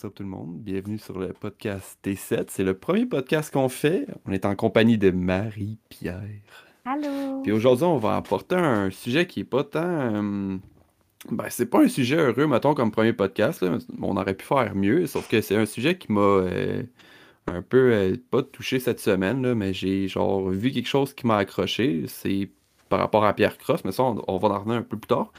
what's up tout le monde? Bienvenue sur le podcast T7. C'est le premier podcast qu'on fait. On est en compagnie de Marie-Pierre. Allô? Puis aujourd'hui, on va apporter un sujet qui est pas tant. euh, Ben, c'est pas un sujet heureux, mettons, comme premier podcast. là. On aurait pu faire mieux, sauf que c'est un sujet qui m'a euh, un peu, euh, pas touché cette semaine, là, mais j'ai genre vu quelque chose qui m'a accroché. C'est par rapport à Pierre Cross, mais ça, on, on va en revenir un peu plus tard.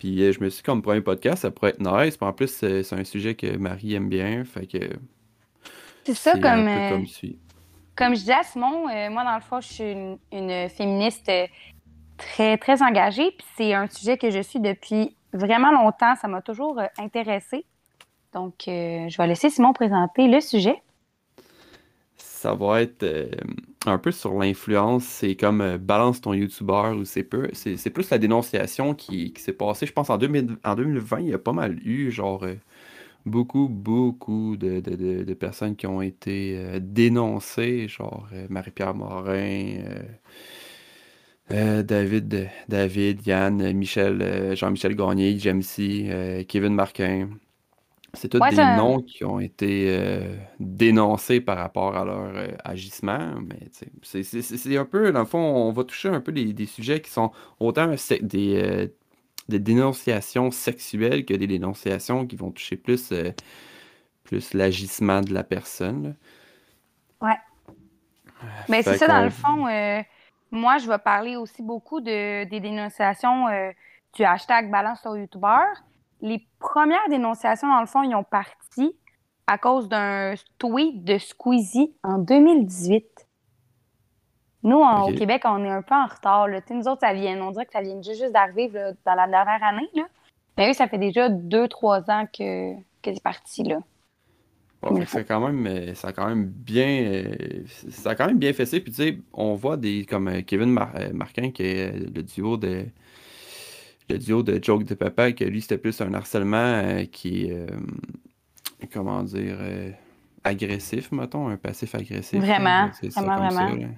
Puis euh, je me suis dit, comme premier podcast, ça pourrait être nice. Puis en plus, c'est un sujet que Marie aime bien. Fait que C'est ça, comme, euh, comme comme je disais à Simon, euh, moi, dans le fond, je suis une, une féministe très, très engagée. Puis c'est un sujet que je suis depuis vraiment longtemps. Ça m'a toujours intéressée. Donc, euh, je vais laisser Simon présenter le sujet. Ça va être euh, un peu sur l'influence. C'est comme euh, balance ton YouTuber ou c'est peu. C'est plus la dénonciation qui, qui s'est passée. Je pense en, 2000 en 2020, il y a pas mal eu genre euh, beaucoup, beaucoup de, de- de- personnes qui ont été dénoncées, genre Marie-Pierre Morin, David, David, Yann, Michel, Jean-Michel Gagné, Jamesy, Kevin Marquin. C'est tous Ouais, des ça- noms qui ont été euh, dénoncés par rapport à leur euh, agissement, mais c'est un peu, dans le fond, on va toucher un peu des, des sujets qui sont autant des, euh, des dénonciations sexuelles que des dénonciations qui vont toucher plus, plus l'agissement de la personne. là. Ouais. Mais c'est ça, dans le fond, moi, je vais parler aussi beaucoup de, des dénonciations du hashtag Balance sur YouTuber. Les premières dénonciations, dans le fond, ils ont parti à cause d'un tweet de Squeezie en 2018. Nous, au Québec, on est un peu en retard. Là. Nous autres, ça vient, on dirait que ça vient juste, d'arriver dans la dernière année. Là. Mais eux, ça fait déjà deux, trois ans que, que c'est parti. Là. Ouais, c'est quand même, euh, ça a quand même bien, euh, ça a quand même bien fessé. Puis tu sais, on voit des comme euh, Kevin Mar- Marquin qui est le duo de, le duo de Joke de Papa, que lui c'était plus un harcèlement euh, qui est, euh, comment dire, euh, agressif, mettons, un passif agressif. là, Vraiment, ça vraiment, ça, vraiment. là.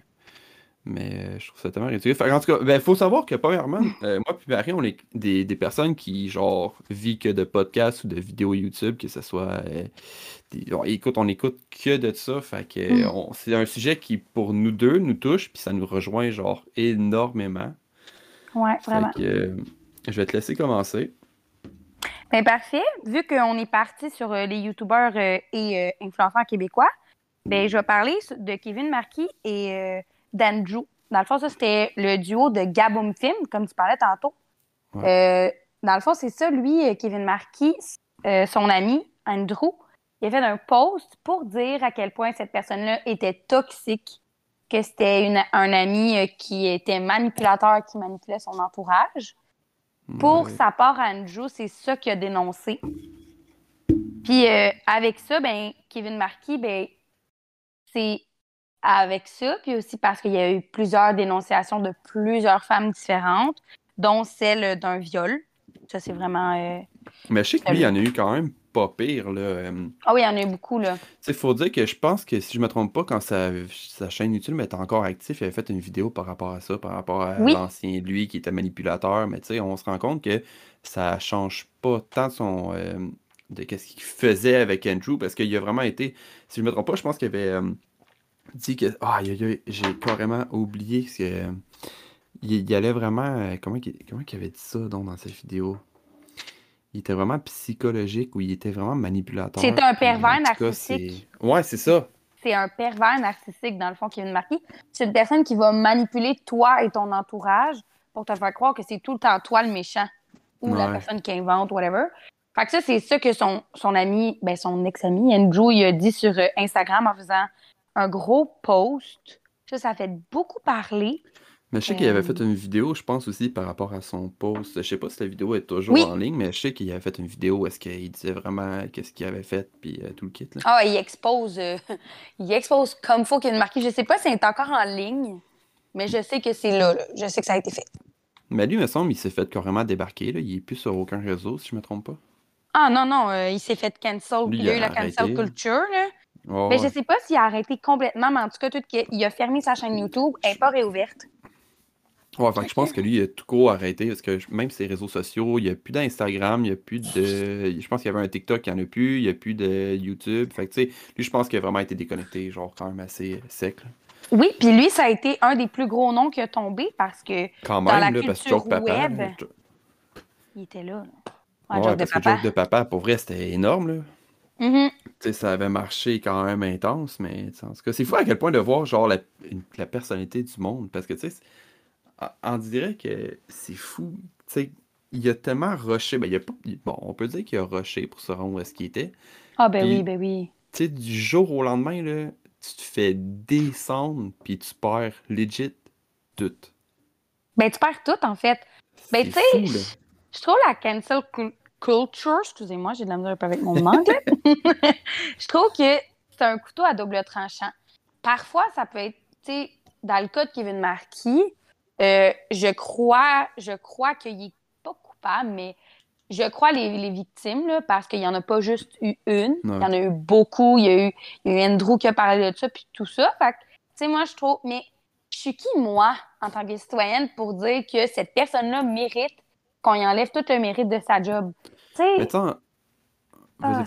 Mais je trouve ça tellement ridicule. En tout cas, ben, faut savoir que, premièrement, euh, moi puis Marie, on est des, des personnes qui, genre, vivent que de podcasts ou de vidéos YouTube, que ce soit. euh, des- on écoute, on écoute que de ça. Fait que Mm. c'est un sujet qui, pour nous deux, nous touche, puis ça nous rejoint, genre, énormément. Ouais, Fait vraiment. que euh, je vais te laisser commencer. Ben parfait. Vu qu'on est parti sur euh, les youtubeurs euh, et euh, influenceurs québécois, ben je vais parler de Kevin Marquis et d'Andrew. Dans le fond, ça, c'était le duo de Gaboum Film, comme tu parlais tantôt. Euh, dans le fond, c'est ça, lui, Kevin Marquis, euh, son ami, Andrew, il a fait un post pour dire à quel point cette personne-là était toxique, que c'était un ami qui était manipulateur, qui manipulait son entourage. Pour Ouais. sa part, Andrew, c'est ça qu'il a dénoncé. Puis euh, avec ça, ben Kevin Marquis, ben c'est avec ça, puis aussi parce qu'il y a eu plusieurs dénonciations de plusieurs femmes différentes, dont celle d'un viol. Ça, c'est vraiment. euh, Mais je sais que lui, il y en a eu quand même pas pire, là. euh, Ah oui, il y en a beaucoup, là. Il faut dire que je pense que si je me trompe pas, quand sa, sa chaîne YouTube était encore active, il avait fait une vidéo par rapport à ça, par rapport à Oui. l'ancien lui qui était manipulateur. Mais tu sais, on se rend compte que ça change pas tant son euh, de qu'est-ce qu'il faisait avec Andrew, parce qu'il a vraiment été. Si je me trompe pas, je pense qu'il avait euh, dit que. Ah, aïe, j'ai carrément oublié que. euh, il, il allait vraiment. comment, qu'il- comment il avait dit ça donc dans cette vidéo? Il était vraiment psychologique ou il était vraiment manipulateur. C'est un pervers cas, narcissique. Ouais, c'est ça. C'est un pervers narcissique, dans le fond, Kevin Marquis. C'est une personne qui va manipuler toi et ton entourage pour te faire croire que c'est tout le temps toi le méchant ou la personne qui invente, whatever. Fait que ça, c'est ça que son, son ami, ben son ex-ami, Andrew, il a dit sur euh, Instagram en faisant un gros post. Ça, ça a fait beaucoup parler. Mais je sais qu'il avait Euh, fait une vidéo, je pense aussi par rapport à son post. Je sais pas si la vidéo est toujours Oui. en ligne, mais je sais qu'il avait fait une vidéo où est-ce qu'il disait vraiment qu'est-ce qu'il avait fait, puis euh, tout le kit. Là. Ah, il expose, euh, il expose comme faut Kevin Marquis. Je sais pas si c'est encore en ligne, mais je sais que c'est là, là. Je sais que ça a été fait. Mais lui, il me semble, il s'est fait carrément débarquer. Là. Il est plus sur aucun réseau, si je me trompe pas. Ah non, non, euh, il s'est fait cancel. Lui, il a eu la cancel culture, là. Mais je sais pas s'il a arrêté complètement, mais en tout cas, tout, il a fermé sa chaîne YouTube. Elle n'est pas réouverte. Ouais, fait que je pense que lui, il a tout court arrêté parce que même ses réseaux sociaux, il n'y a plus d'Instagram, il n'y a plus de. Je pense qu'il y avait un TikTok, il n'y en a plus, il n'y a plus de YouTube. Fait que tu sais, lui, je pense qu'il a vraiment été déconnecté, genre quand même assez sec. là. Oui, puis lui, ça a été un des plus gros noms qui a tombé parce que Quand Dans la même, là, parce que Joke Papa. web. là, jo- il était là. Ouais, Ouais, joke de parce que papa. Joke de Papa, pour vrai, c'était énorme, là. Mhm. Tu sais, ça avait marché quand même intense, mais en tout cas, c'est fou à quel point de voir genre la, la personnalité du monde. Parce que tu sais, on dirait que c'est fou. Tu sais, il a tellement rushé. Ben, il a pas, bon, on peut dire qu'il a rushé pour se rendre où est-ce qu'il était. Ah, ben Puis- oui, ben oui. Tu sais, du jour au lendemain, là, tu te fais descendre, puis tu perds legit tout. Ben, tu perds tout, en fait. Ben, tu sais. Je trouve la cancel cul- culture, excusez-moi, j'ai de la misère un peu avec mon anglais. je trouve que c'est un couteau à double tranchant. Parfois, ça peut être, tu sais, dans le cas de Kevin Marquis, euh, je crois, je crois qu'il est pas coupable, mais je crois les, les victimes, là, parce qu'il y en a pas juste eu une, il y en a eu beaucoup. Il y a eu, il y a eu Andrew qui a parlé de ça, puis tout ça. Fait que, tu sais, moi, je trouve, mais je suis qui, moi, en tant que citoyenne, pour dire que cette personne-là mérite qu'on y enlève tout le mérite de sa job? Tu sais, attends. ah,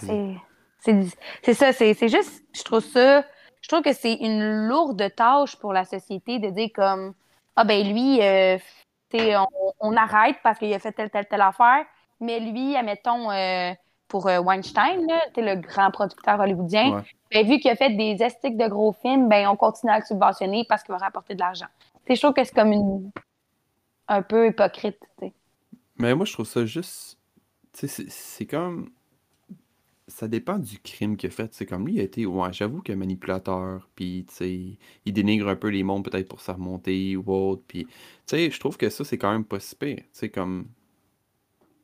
c'est ça, c'est c'est juste, je trouve ça, je trouve que c'est une lourde tâche pour la société de dire comme, ah ben lui, euh, on, on arrête parce qu'il a fait telle, telle, telle affaire, mais lui, admettons, euh, pour euh, Weinstein, là, le grand producteur hollywoodien, Ouais. ben, vu qu'il a fait des estiques de gros films, ben on continue à le subventionner parce qu'il va rapporter de l'argent. Je trouve que c'est comme une un peu hypocrite, tu sais. Mais moi, je trouve ça juste. C'est- c'est comme. Ça dépend du crime qu'il a fait. C'est comme lui, il a été. Ouais, j'avoue que manipulateur. Puis, tu sais, il dénigre un peu les mondes peut-être pour sa remontée ou autre. Puis, tu sais, je trouve que ça, c'est quand même pas si pire. Tu sais, comme.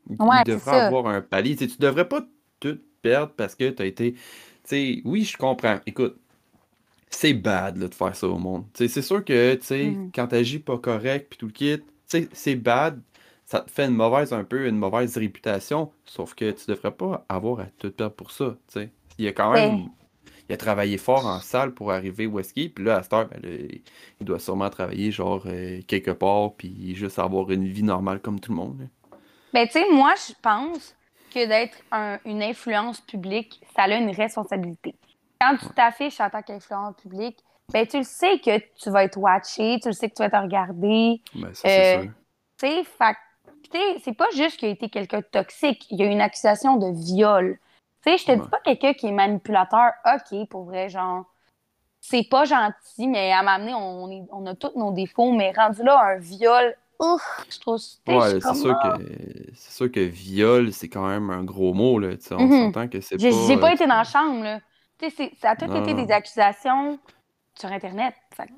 Il Ouais, il c'est devrait ça. avoir un palier. Tu tu devrais pas tout perdre parce que tu as été. Tu sais, oui, je comprends. Écoute, c'est bad là, de faire ça au monde. Tu c'est sûr que, tu sais, Mhm. quand t'agis pas correct puis tout le kit, tu sais, c'est bad ça te fait une mauvaise, un peu, une mauvaise réputation, sauf que tu devrais pas avoir à tout perdre pour ça, tu sais. Il a quand même, Ouais. il a travaillé fort en salle pour arriver où est-ce qu'il est, puis là, à cette heure, ben, il doit sûrement travailler, genre, euh, quelque part, puis juste avoir une vie normale comme tout le monde, là. Ben, tu sais, moi, je pense que d'être un- une influence publique, ça a une responsabilité. Quand tu t'affiches en tant qu'influence publique, ben, tu le sais que tu vas être watché, tu le sais que tu vas être regardé. Ben, ça, c'est Euh, sûr. Tu sais, sais, c'est pas juste qu'il a été quelqu'un de toxique, il y a eu une accusation de viol. Tu sais, je te Ouais. dis pas quelqu'un qui est manipulateur, ok, pour vrai, genre, c'est pas gentil, mais à m'amener, on, on a tous nos défauts, mais rendu là, un viol, ouf, je trouve, Ouais, c'est sûr ah. que, c'est sûr que viol, c'est quand même un gros mot, là, tu sais, on Mhm. s'entend que c'est pas... j'ai pas euh, été dans la chambre, là. Tu sais, ça a tout Non, été des accusations sur Internet. Fait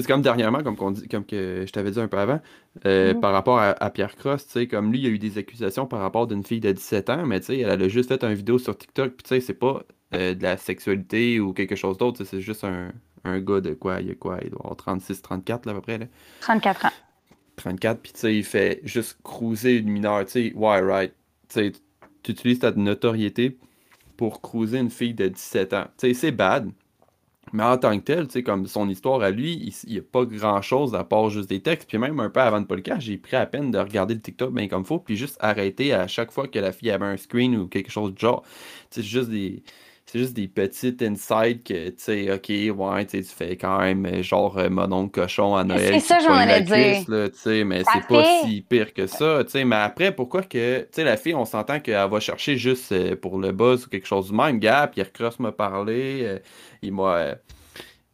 c'est comme dernièrement, comme, qu'on dit, comme que je t'avais dit un peu avant, euh, Mhm. par rapport à, à Pierre Cross, tu sais, comme lui, il y a eu des accusations par rapport d'une fille de 17 ans, mais tu sais, elle a juste fait une vidéo sur TikTok, puis tu sais, c'est pas euh, de la sexualité ou quelque chose d'autre, c'est juste un, un gars de quoi, il y a quoi, il doit avoir 36, 34 là, à peu près, là. 34 ans. 34, puis tu sais, il fait juste cruiser une mineure, tu sais, ouais, right, tu utilises ta notoriété pour cruiser une fille de 17 ans, tu sais, c'est bad, mais en tant que tel, tu sais, comme son histoire à lui, il n'y a pas grand-chose à part juste des textes, puis même un peu avant de podcast, j'ai pris à peine de regarder le TikTok bien comme faut, puis juste arrêter à chaque fois que la fille avait un screen ou quelque chose du genre, tu sais, juste des... C'est juste des petites insights que, tu sais, ok, ouais, tu fais quand même euh, genre euh, mon oncle cochon à Noël. C'est ça, j'en allais dire. là, mais c'est pas si pire que ça, tu sais. Mais après, pourquoi que, tu sais, la fille, on s'entend qu'elle va chercher juste euh, pour le buzz ou quelque chose du même. Gars, Pierre Cross m'a parlé, il m'a.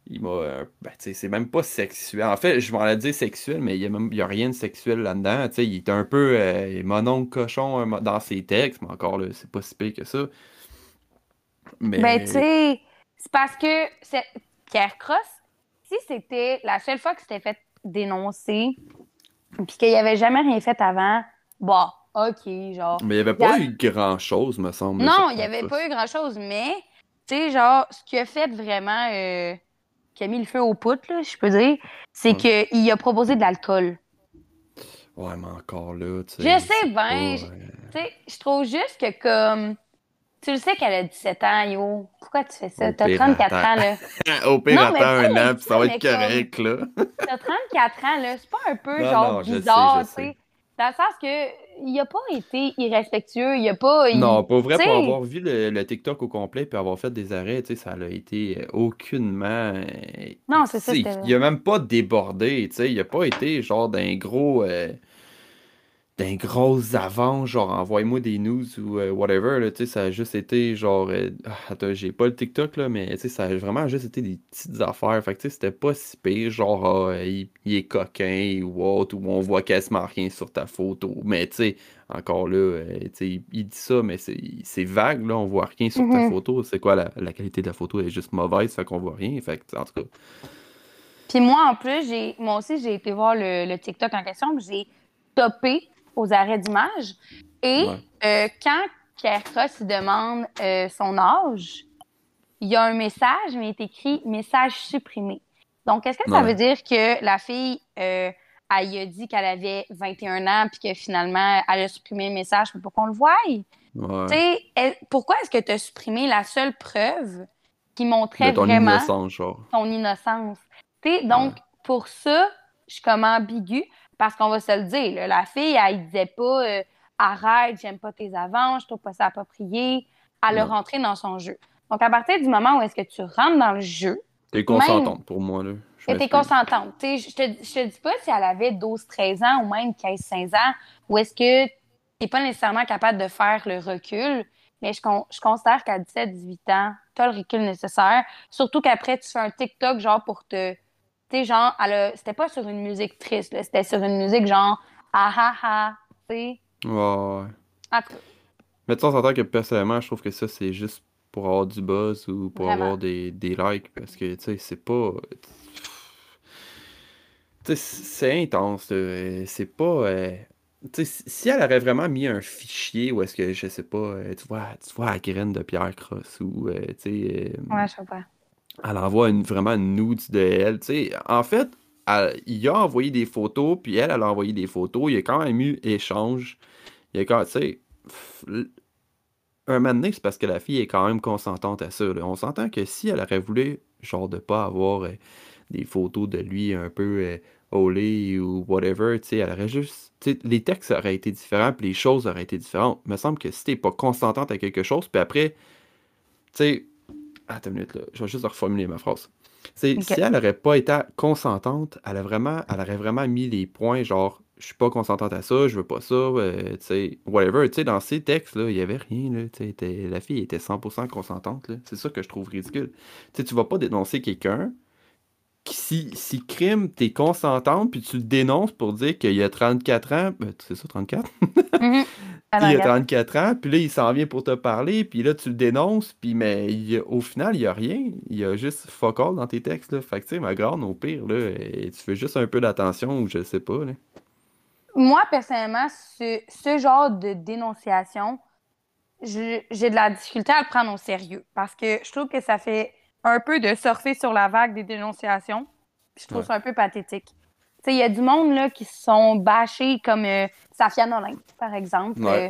il m'a. ben, tu sais, c'est même pas sexuel. En fait, je m'en allais dire sexuel, mais il y a même y a rien de sexuel là-dedans. Tu sais, il est un peu euh, mon oncle cochon dans ses textes, mais encore là, c'est pas si pire que ça. Mais. Ben, tu sais, c'est parce que Pierre Cross, si c'était la seule fois que c'était fait dénoncer, puis qu'il n'y avait jamais rien fait avant, bah, OK, genre. Mais il n'y avait pas eu grand-chose, me semble. Non, il n'y avait pas eu grand-chose, mais, tu sais, genre, ce qui a fait vraiment, euh, qui a mis le feu aux poutres, là, je peux dire, c'est qu'il a proposé de l'alcool. Ouais, mais encore là, tu sais. Je sais bien, euh, Tu sais, je trouve juste que comme Tu le sais qu'elle a 17 ans, yo. Pourquoi tu fais ça? T'as 34 ans, là. Au pire, attends un an, puis ça va être correct, là. T'as 34 ans, là. C'est pas un peu, genre, bizarre, tu sais? Dans le sens que il a pas été irrespectueux, il a pas. Non, pas vrai, pour avoir vu le, TikTok au complet puis avoir fait des arrêts, tu sais, ça a été aucunement. Non, c'est ça. Il a même pas débordé, tu sais, il a pas été genre d'un gros. Euh, d'un gros avant, genre envoie-moi des news ou euh, whatever, là, ça a juste été genre. Euh, ah, attends, j'ai pas le TikTok, là, mais ça a vraiment juste été des petites affaires. Fait que c'était pas si pire, genre ah, il, est coquin ou autre, ou on voit quasiment rien sur ta photo. Mais tu sais, encore là, euh, il, il, dit ça, mais c'est vague, là, on voit rien sur ta mm-hmm. photo. C'est quoi la, qualité de la photo? Elle est juste mauvaise, fait qu'on voit rien. Fait que, en tout cas. Puis moi, en plus, j'ai moi aussi, j'ai été voir le, le TikTok en question, j'ai topé aux arrêts d'image. Et euh, quand Pierre Cross demande euh, son âge, il y a un message, mais il est écrit message supprimé. Donc, est-ce que ça veut dire que la fille, euh, elle a dit qu'elle avait 21 ans, puis que finalement, elle a supprimé le message pour qu'on le voie? pourquoi est-ce que tu as supprimé la seule preuve qui montrait vraiment ton innocence? donc, pour ça, je suis comme ambiguë. Parce qu'on va se le dire, la fille, elle, ne disait pas euh, arrête, j'aime pas tes avances, je trouve pas ça approprié. Elle a rentré dans son jeu. Donc, à partir du moment où est-ce que tu rentres dans le jeu. T'es consentante pour moi, là. T'es consentante. je te, je te dis pas si elle avait 12, 13 ans ou même 15, 16 ans, ou est-ce que t'es pas nécessairement capable de faire le recul. Mais je, je considère qu'à 17, 18 ans, tu as le recul nécessaire. Surtout qu'après, tu fais un TikTok genre pour te tu sais, genre, c'était pas sur une musique triste, c'était sur une musique genre ah ah ah, tu sais. Ouais, ouais. Mais tu sais, que personnellement, je trouve que ça, c'est juste pour avoir du buzz ou pour avoir des, des, likes parce que, tu sais, c'est pas. Tu sais, c'est intense, c'est pas. Euh, tu sais, si elle aurait vraiment mis un fichier où est-ce que, je sais pas, euh, tu vois, tu vois la graine de Pierre Cross ou, euh, tu sais. ouais, je sais pas elle envoie une, vraiment une nude de elle. en fait, il a envoyé des photos, puis elle, elle a envoyé des photos. Il y a quand même eu échange. Il y a quand, tu sais, un moment donné, c'est parce que la fille est quand même consentante à ça. On s'entend que si elle aurait voulu, genre, de pas avoir euh, des photos de lui un peu euh, olé ou whatever, tu sais, elle aurait juste. les textes auraient été différents, puis les choses auraient été différentes. Il me semble que si t'es pas consentante à quelque chose, puis après, tu sais, Attends une minute, là. Je vais juste reformuler ma phrase. Si elle n'aurait pas été consentante, elle, a vraiment, elle aurait vraiment mis les points genre je suis pas consentante à ça, je veux pas ça, euh, tu sais, whatever. Tu sais, dans ces textes, là, il y avait rien, là, la fille était 100% consentante, C'est ça que je trouve ridicule. Tu sais, tu vas pas dénoncer quelqu'un si, si crime, t'es consentante, puis tu le dénonces pour dire qu'il y a 34 ans, ben, c'est ça, 34? Mm-hmm. il a 34 ans, puis là, il s'en vient pour te parler, puis là, tu le dénonces, puis mais au final, il n'y a rien. Il y a juste fuck all dans tes textes, là. Fait que, tu sais, ma grande, au pire, là, tu fais juste un peu d'attention ou je sais pas, là. Moi, personnellement, ce, ce genre de dénonciation, j'ai de la difficulté à le prendre au sérieux, parce que je trouve que ça fait un peu de surfer sur la vague des dénonciations. je trouve ça un peu pathétique. Il y a du monde là, qui se sont bâchés comme euh, Safia Nolin, par exemple. Euh,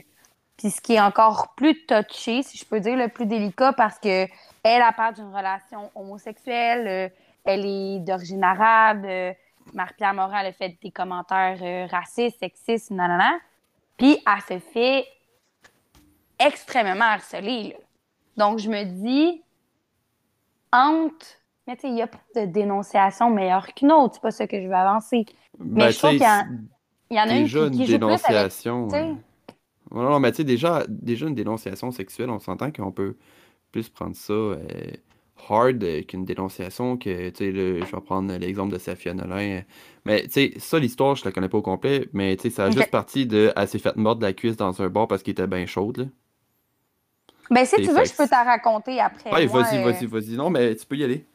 puis ce qui est encore plus touché, si je peux dire, le plus délicat, parce que elle a part d'une relation homosexuelle, euh, elle est d'origine arabe, Marie-Pierre Morin a fait des commentaires racistes, sexistes, nanana. Puis elle se fait extrêmement harceler. Donc je me dis, entre. Mais tu sais, il n'y a pas de dénonciation meilleure qu'une autre. C'est pas ça que je veux avancer. Mais ben, je trouve qu'il y, en a une qui, qui joue dénonciation. Plus avec, non, mais tu sais, déjà, déjà, une dénonciation sexuelle, on s'entend qu'on peut plus prendre ça euh, hard qu'une dénonciation que, tu sais, je vais prendre l'exemple de Safia Nolin. Mais, tu sais, ça, l'histoire, je la connais pas au complet, mais, tu sais, ça a juste parti de « elle s'est faite mordre la cuisse dans un bar parce qu'il était bien chaude, là ». Ben, si tu veux, je peux t'en raconter après. Oui, vas-y, euh, vas-y, vas-y. Non, mais tu peux y aller.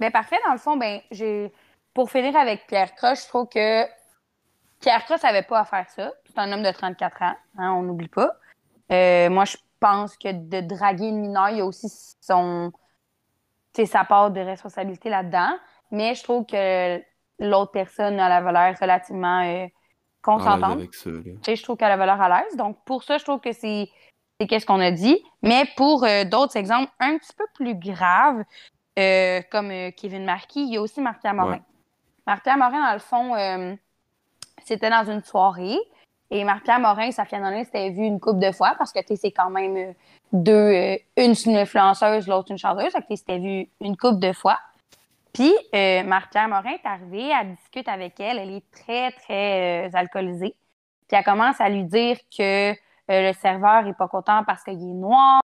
Ben, parfait. Dans le fond, ben, j'ai. Pour finir avec Pierre Croche, je trouve que Pierre Croche n'avait pas à faire ça. C'est un homme de 34 ans, hein, on n'oublie pas. Euh, moi, je pense que de draguer une mineure, il y a aussi son. Sa part de responsabilité là-dedans. Mais je trouve que l'autre personne a la valeur relativement euh, consentante. Ça, je trouve qu'elle a la valeur à l'aise. Donc, pour ça, je trouve que c'est c'est qu'est-ce qu'on a dit. Mais pour euh, d'autres exemples un petit peu plus graves, euh, comme euh, Kevin Marquis, il y a aussi Marc-Pierre Morin. Ouais. Marc-Pierre Morin, dans le fond, euh, c'était dans une soirée. Et Marc-Pierre Morin, sa fiancée, s'était vu une couple de fois parce que c'est quand même deux, une c'est une influenceuse, l'autre une chanteuse. Sais, s'était vu une couple de fois. Puis euh, Marc-Pierre Morin est arrivé, elle discute avec elle, elle est très, très euh, alcoolisée. Puis elle commence à lui dire que euh, le serveur est pas content parce qu'il est noir.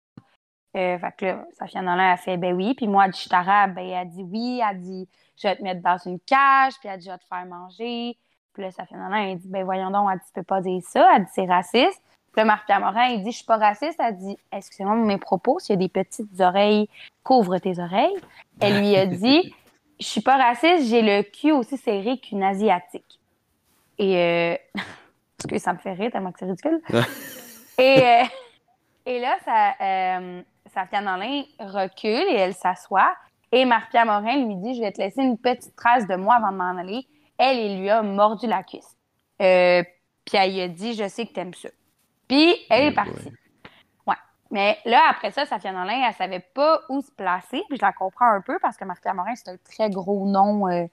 Euh, fait que là, sa fiancée, elle fait ben oui. Puis moi, arabe. Ben elle dit oui. Elle dit je vais te mettre dans une cage. Puis elle dit je vais te faire manger. Puis là, sa fiancée, elle dit ben voyons donc, elle dit tu peux pas dire ça. Elle dit c'est raciste. Puis là, Marc-Pierre Morin, il dit je suis pas raciste. Elle dit excusez-moi mes propos, s'il y a des petites oreilles, couvre tes oreilles. Elle lui a dit je suis pas raciste, j'ai le cul aussi serré qu'une asiatique. Et euh... parce que ça me fait rire tellement que c'est ridicule. et, euh, et là, sa, euh, sa fiancée recule et elle s'assoit. Et Marc-Pierre Morin lui dit Je vais te laisser une petite trace de moi avant de m'en aller. Elle, il lui a mordu la cuisse. Euh, puis elle lui a dit Je sais que t'aimes ça. Puis elle est Eh partie. Ouais. Mais là, après ça, sa fiancée, elle savait pas où se placer. Puis je la comprends un peu parce que Marc-Pierre Morin, c'est un très gros nom euh,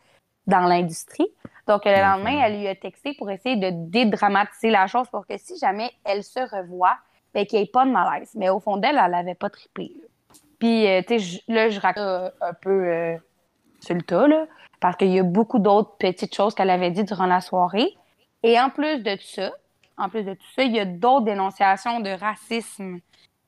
dans l'industrie. Donc, le lendemain, elle lui a texté pour essayer de dédramatiser la chose pour que si jamais elle se revoit, ben, qu'il n'y ait pas de malaise. Mais au fond d'elle, elle n'avait pas triplé. Puis, euh, tu sais, là, je raconte euh, un peu euh, sur le tas, là, parce qu'il y a beaucoup d'autres petites choses qu'elle avait dit durant la soirée. Et en plus de ça, en plus de tout ça, il y a d'autres dénonciations de racisme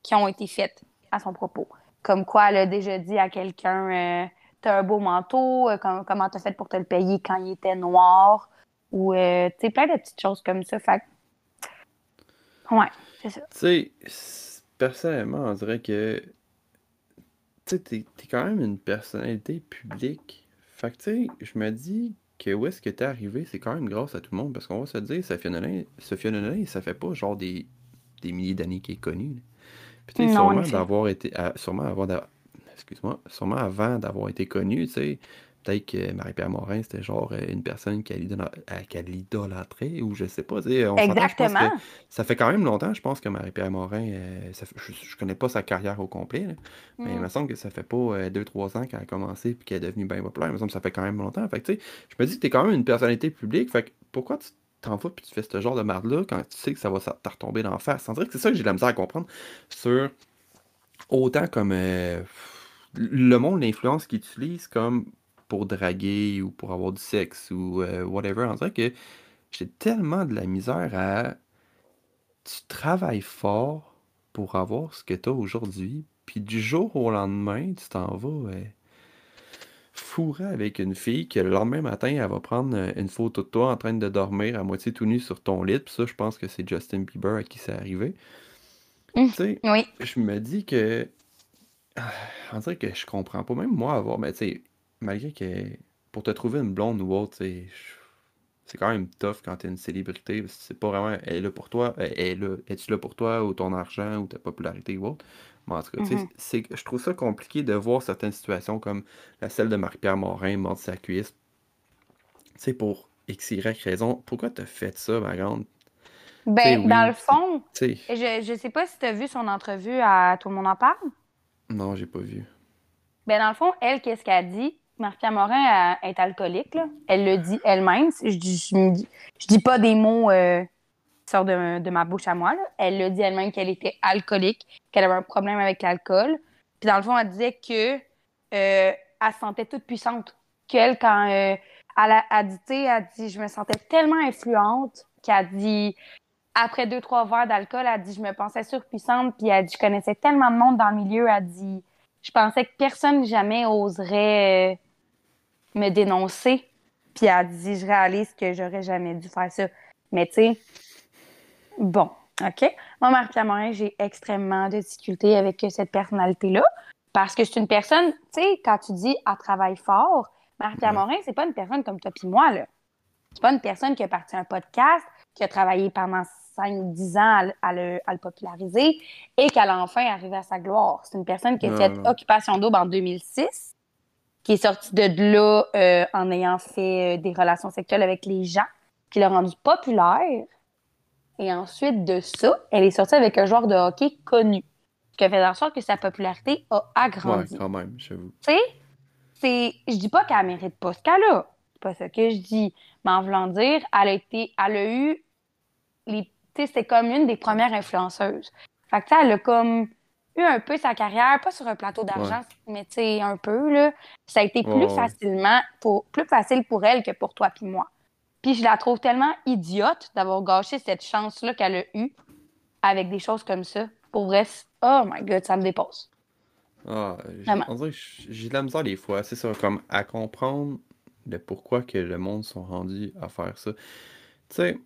qui ont été faites à son propos. Comme quoi, elle a déjà dit à quelqu'un T'as un beau manteau, euh, com- comment t'as fait pour te le payer quand il était noir? Ou, tu sais, plein de petites choses comme ça. Fait Ouais, c'est ça. Tu sais, personnellement, on dirait que. Tu sais, t'es t'es quand même une personnalité publique. Fait que, tu sais, je me dis que où est-ce que t'es arrivé, c'est quand même grâce à tout le monde. Parce qu'on va se dire, Sophia Nolin, Sophia Nolin, ça fait pas genre des, des milliers d'années qu'il est connu. là. Puis, tu sais, sûrement d'avoir été. à- sûrement avant d'a- Excuse-moi, sûrement avant d'avoir été connu, tu sais. Peut-être que Marie-Pierre Morin, c'était genre euh, une personne qu'elle euh, qu'elle idolâtrait, ou je sais pas. tu on pense que Exactement. ça fait quand même longtemps, je pense que Marie-Pierre Morin, euh, ça fait- je, je connais pas sa carrière au complet, là, mais il Mm. me semble que ça fait pas 2-3 ans qu'elle a commencé puis qu'elle est devenue bien populaire. Il me semble que ça fait quand même longtemps. Fait que, tu je me dis que t'es quand même une personnalité publique. Fait que pourquoi tu t'en vas puis tu fais ce genre de marde-là quand tu sais que ça va te retomber d'en face? Dirait que c'est ça que j'ai de la misère à comprendre sur autant comme euh, le monde, l'influence qu'ils utilisent comme pour draguer ou pour avoir du sexe ou euh, whatever. On dirait que j'ai tellement de la misère à. Tu travailles fort pour avoir ce que tu as aujourd'hui, puis du jour au lendemain, tu t'en vas euh, fourrer avec une fille que le lendemain matin, elle va prendre euh, une photo de toi en train de dormir à moitié tout nu sur ton lit. Puis ça, je pense que c'est Justin Bieber à qui c'est arrivé. Mm. Tu sais, Oui. je me dis que. Ah, On dirait que je comprends pas. Même moi, avoir. Mais tu sais, malgré que pour te trouver une blonde ou autre, c'est quand même tough quand t'es une célébrité. C'est pas vraiment. Elle est là pour toi. Elle est là. Es-tu là pour toi ou ton argent ou ta popularité ou autre? Mais en tout cas, c'est, je trouve ça compliqué de voir certaines situations comme la celle de Marie-Pierre Morin, mordre sa cuisse. Tu sais, pour X, Y raison. Pourquoi t'as fait ça, ma grande? Ben, dans le c'est- fond, je, je sais pas si tu as vu son entrevue à Tout le monde en parle. non, j'ai pas vu. Ben, dans le fond, elle, qu'est-ce qu'elle dit? Marie-Pierre Morin est alcoolique, là. Elle le dit elle-même. Je dis, dis, pas des mots euh, qui sortent de, de ma bouche à moi, là. Elle le dit elle-même qu'elle était alcoolique, qu'elle avait un problème avec l'alcool. Puis dans le fond, elle disait que euh, elle se sentait toute puissante. Qu'elle, quand euh, elle a, a dit, elle dit, je me sentais tellement influente qu'elle dit, après deux, trois verres d'alcool, elle dit, je me pensais surpuissante, puis elle dit, je connaissais tellement de monde dans le milieu, elle dit, je pensais que personne jamais oserait me dénoncer. Puis elle dit, je réalise que j'aurais jamais dû faire ça. Mais tu sais, bon, OK. Moi, Marie-Pierre Morin, j'ai extrêmement de difficultés avec cette personnalité-là. Parce que c'est une personne, tu sais, quand tu dis elle travaille fort, Marie-Pierre. Morin, c'est pas une personne comme toi puis moi, là. C'est pas une personne qui a parti un podcast, qui a travaillé pendant 5-10 ans à, le- à le, à le populariser et qu'elle a enfin arrivé à sa gloire. C'est une personne qui a fait. Occupation Double en 2006, qui est sortie de là euh, en ayant fait euh, des relations sexuelles avec les gens, qui l'a rendu populaire. Et ensuite de ça, elle est sortie avec un joueur de hockey connu, ce qui a fait en sorte que sa popularité a agrandi. Ouais, quand même, j'avoue. Tu sais, c'est, je dis pas qu'elle mérite pas ce cas-là. C'est pas ça que je dis. Mais en voulant dire, elle a été, elle a eu les, tu sais, c'était comme une des premières influenceuses. Fait que, elle a comme eu un peu sa carrière, pas sur un plateau d'argent, mais tu sais, un peu, là. Ça a été plus facilement, pour, plus facile pour elle que pour toi puis moi. Puis je la trouve tellement idiote d'avoir gâché cette chance-là qu'elle a eue avec des choses comme ça. Pour vrai, oh my god, ça me dépasse. Ah, j'ai- Vraiment. on dirait que j'ai de la misère des fois, c'est ça, comme à comprendre le pourquoi que le monde sont rendus à faire ça. Tu sais,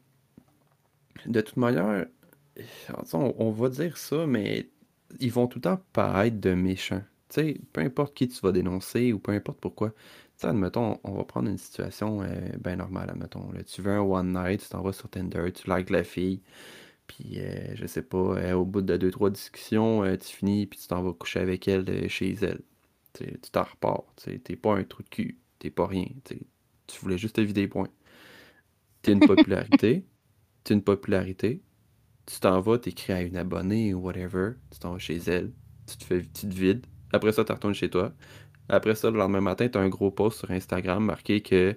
de toute manière, on, on va dire ça, mais ils vont tout le temps paraître de méchants. Tu sais, peu importe qui tu vas dénoncer ou peu importe pourquoi. Tu sais, admettons, on va prendre une situation bien normale, admettons. là. tu veux un one night, tu t'en vas sur Tinder, tu likes la fille, puis euh, je sais pas, euh, au bout de deux, trois discussions, euh, tu finis, puis tu t'en vas coucher avec elle euh, chez elle. Tu t'en repars. tu T'es pas un trou de cul, t'es pas rien. tu voulais juste te vider, point. T'as une popularité, t'as une popularité, tu t'en vas, t'écris à une abonnée ou whatever, tu t'en vas chez elle, tu te fais, tu te vides, après ça, tu retournes chez toi. Après ça, le lendemain matin, t'as un gros post sur Instagram marqué que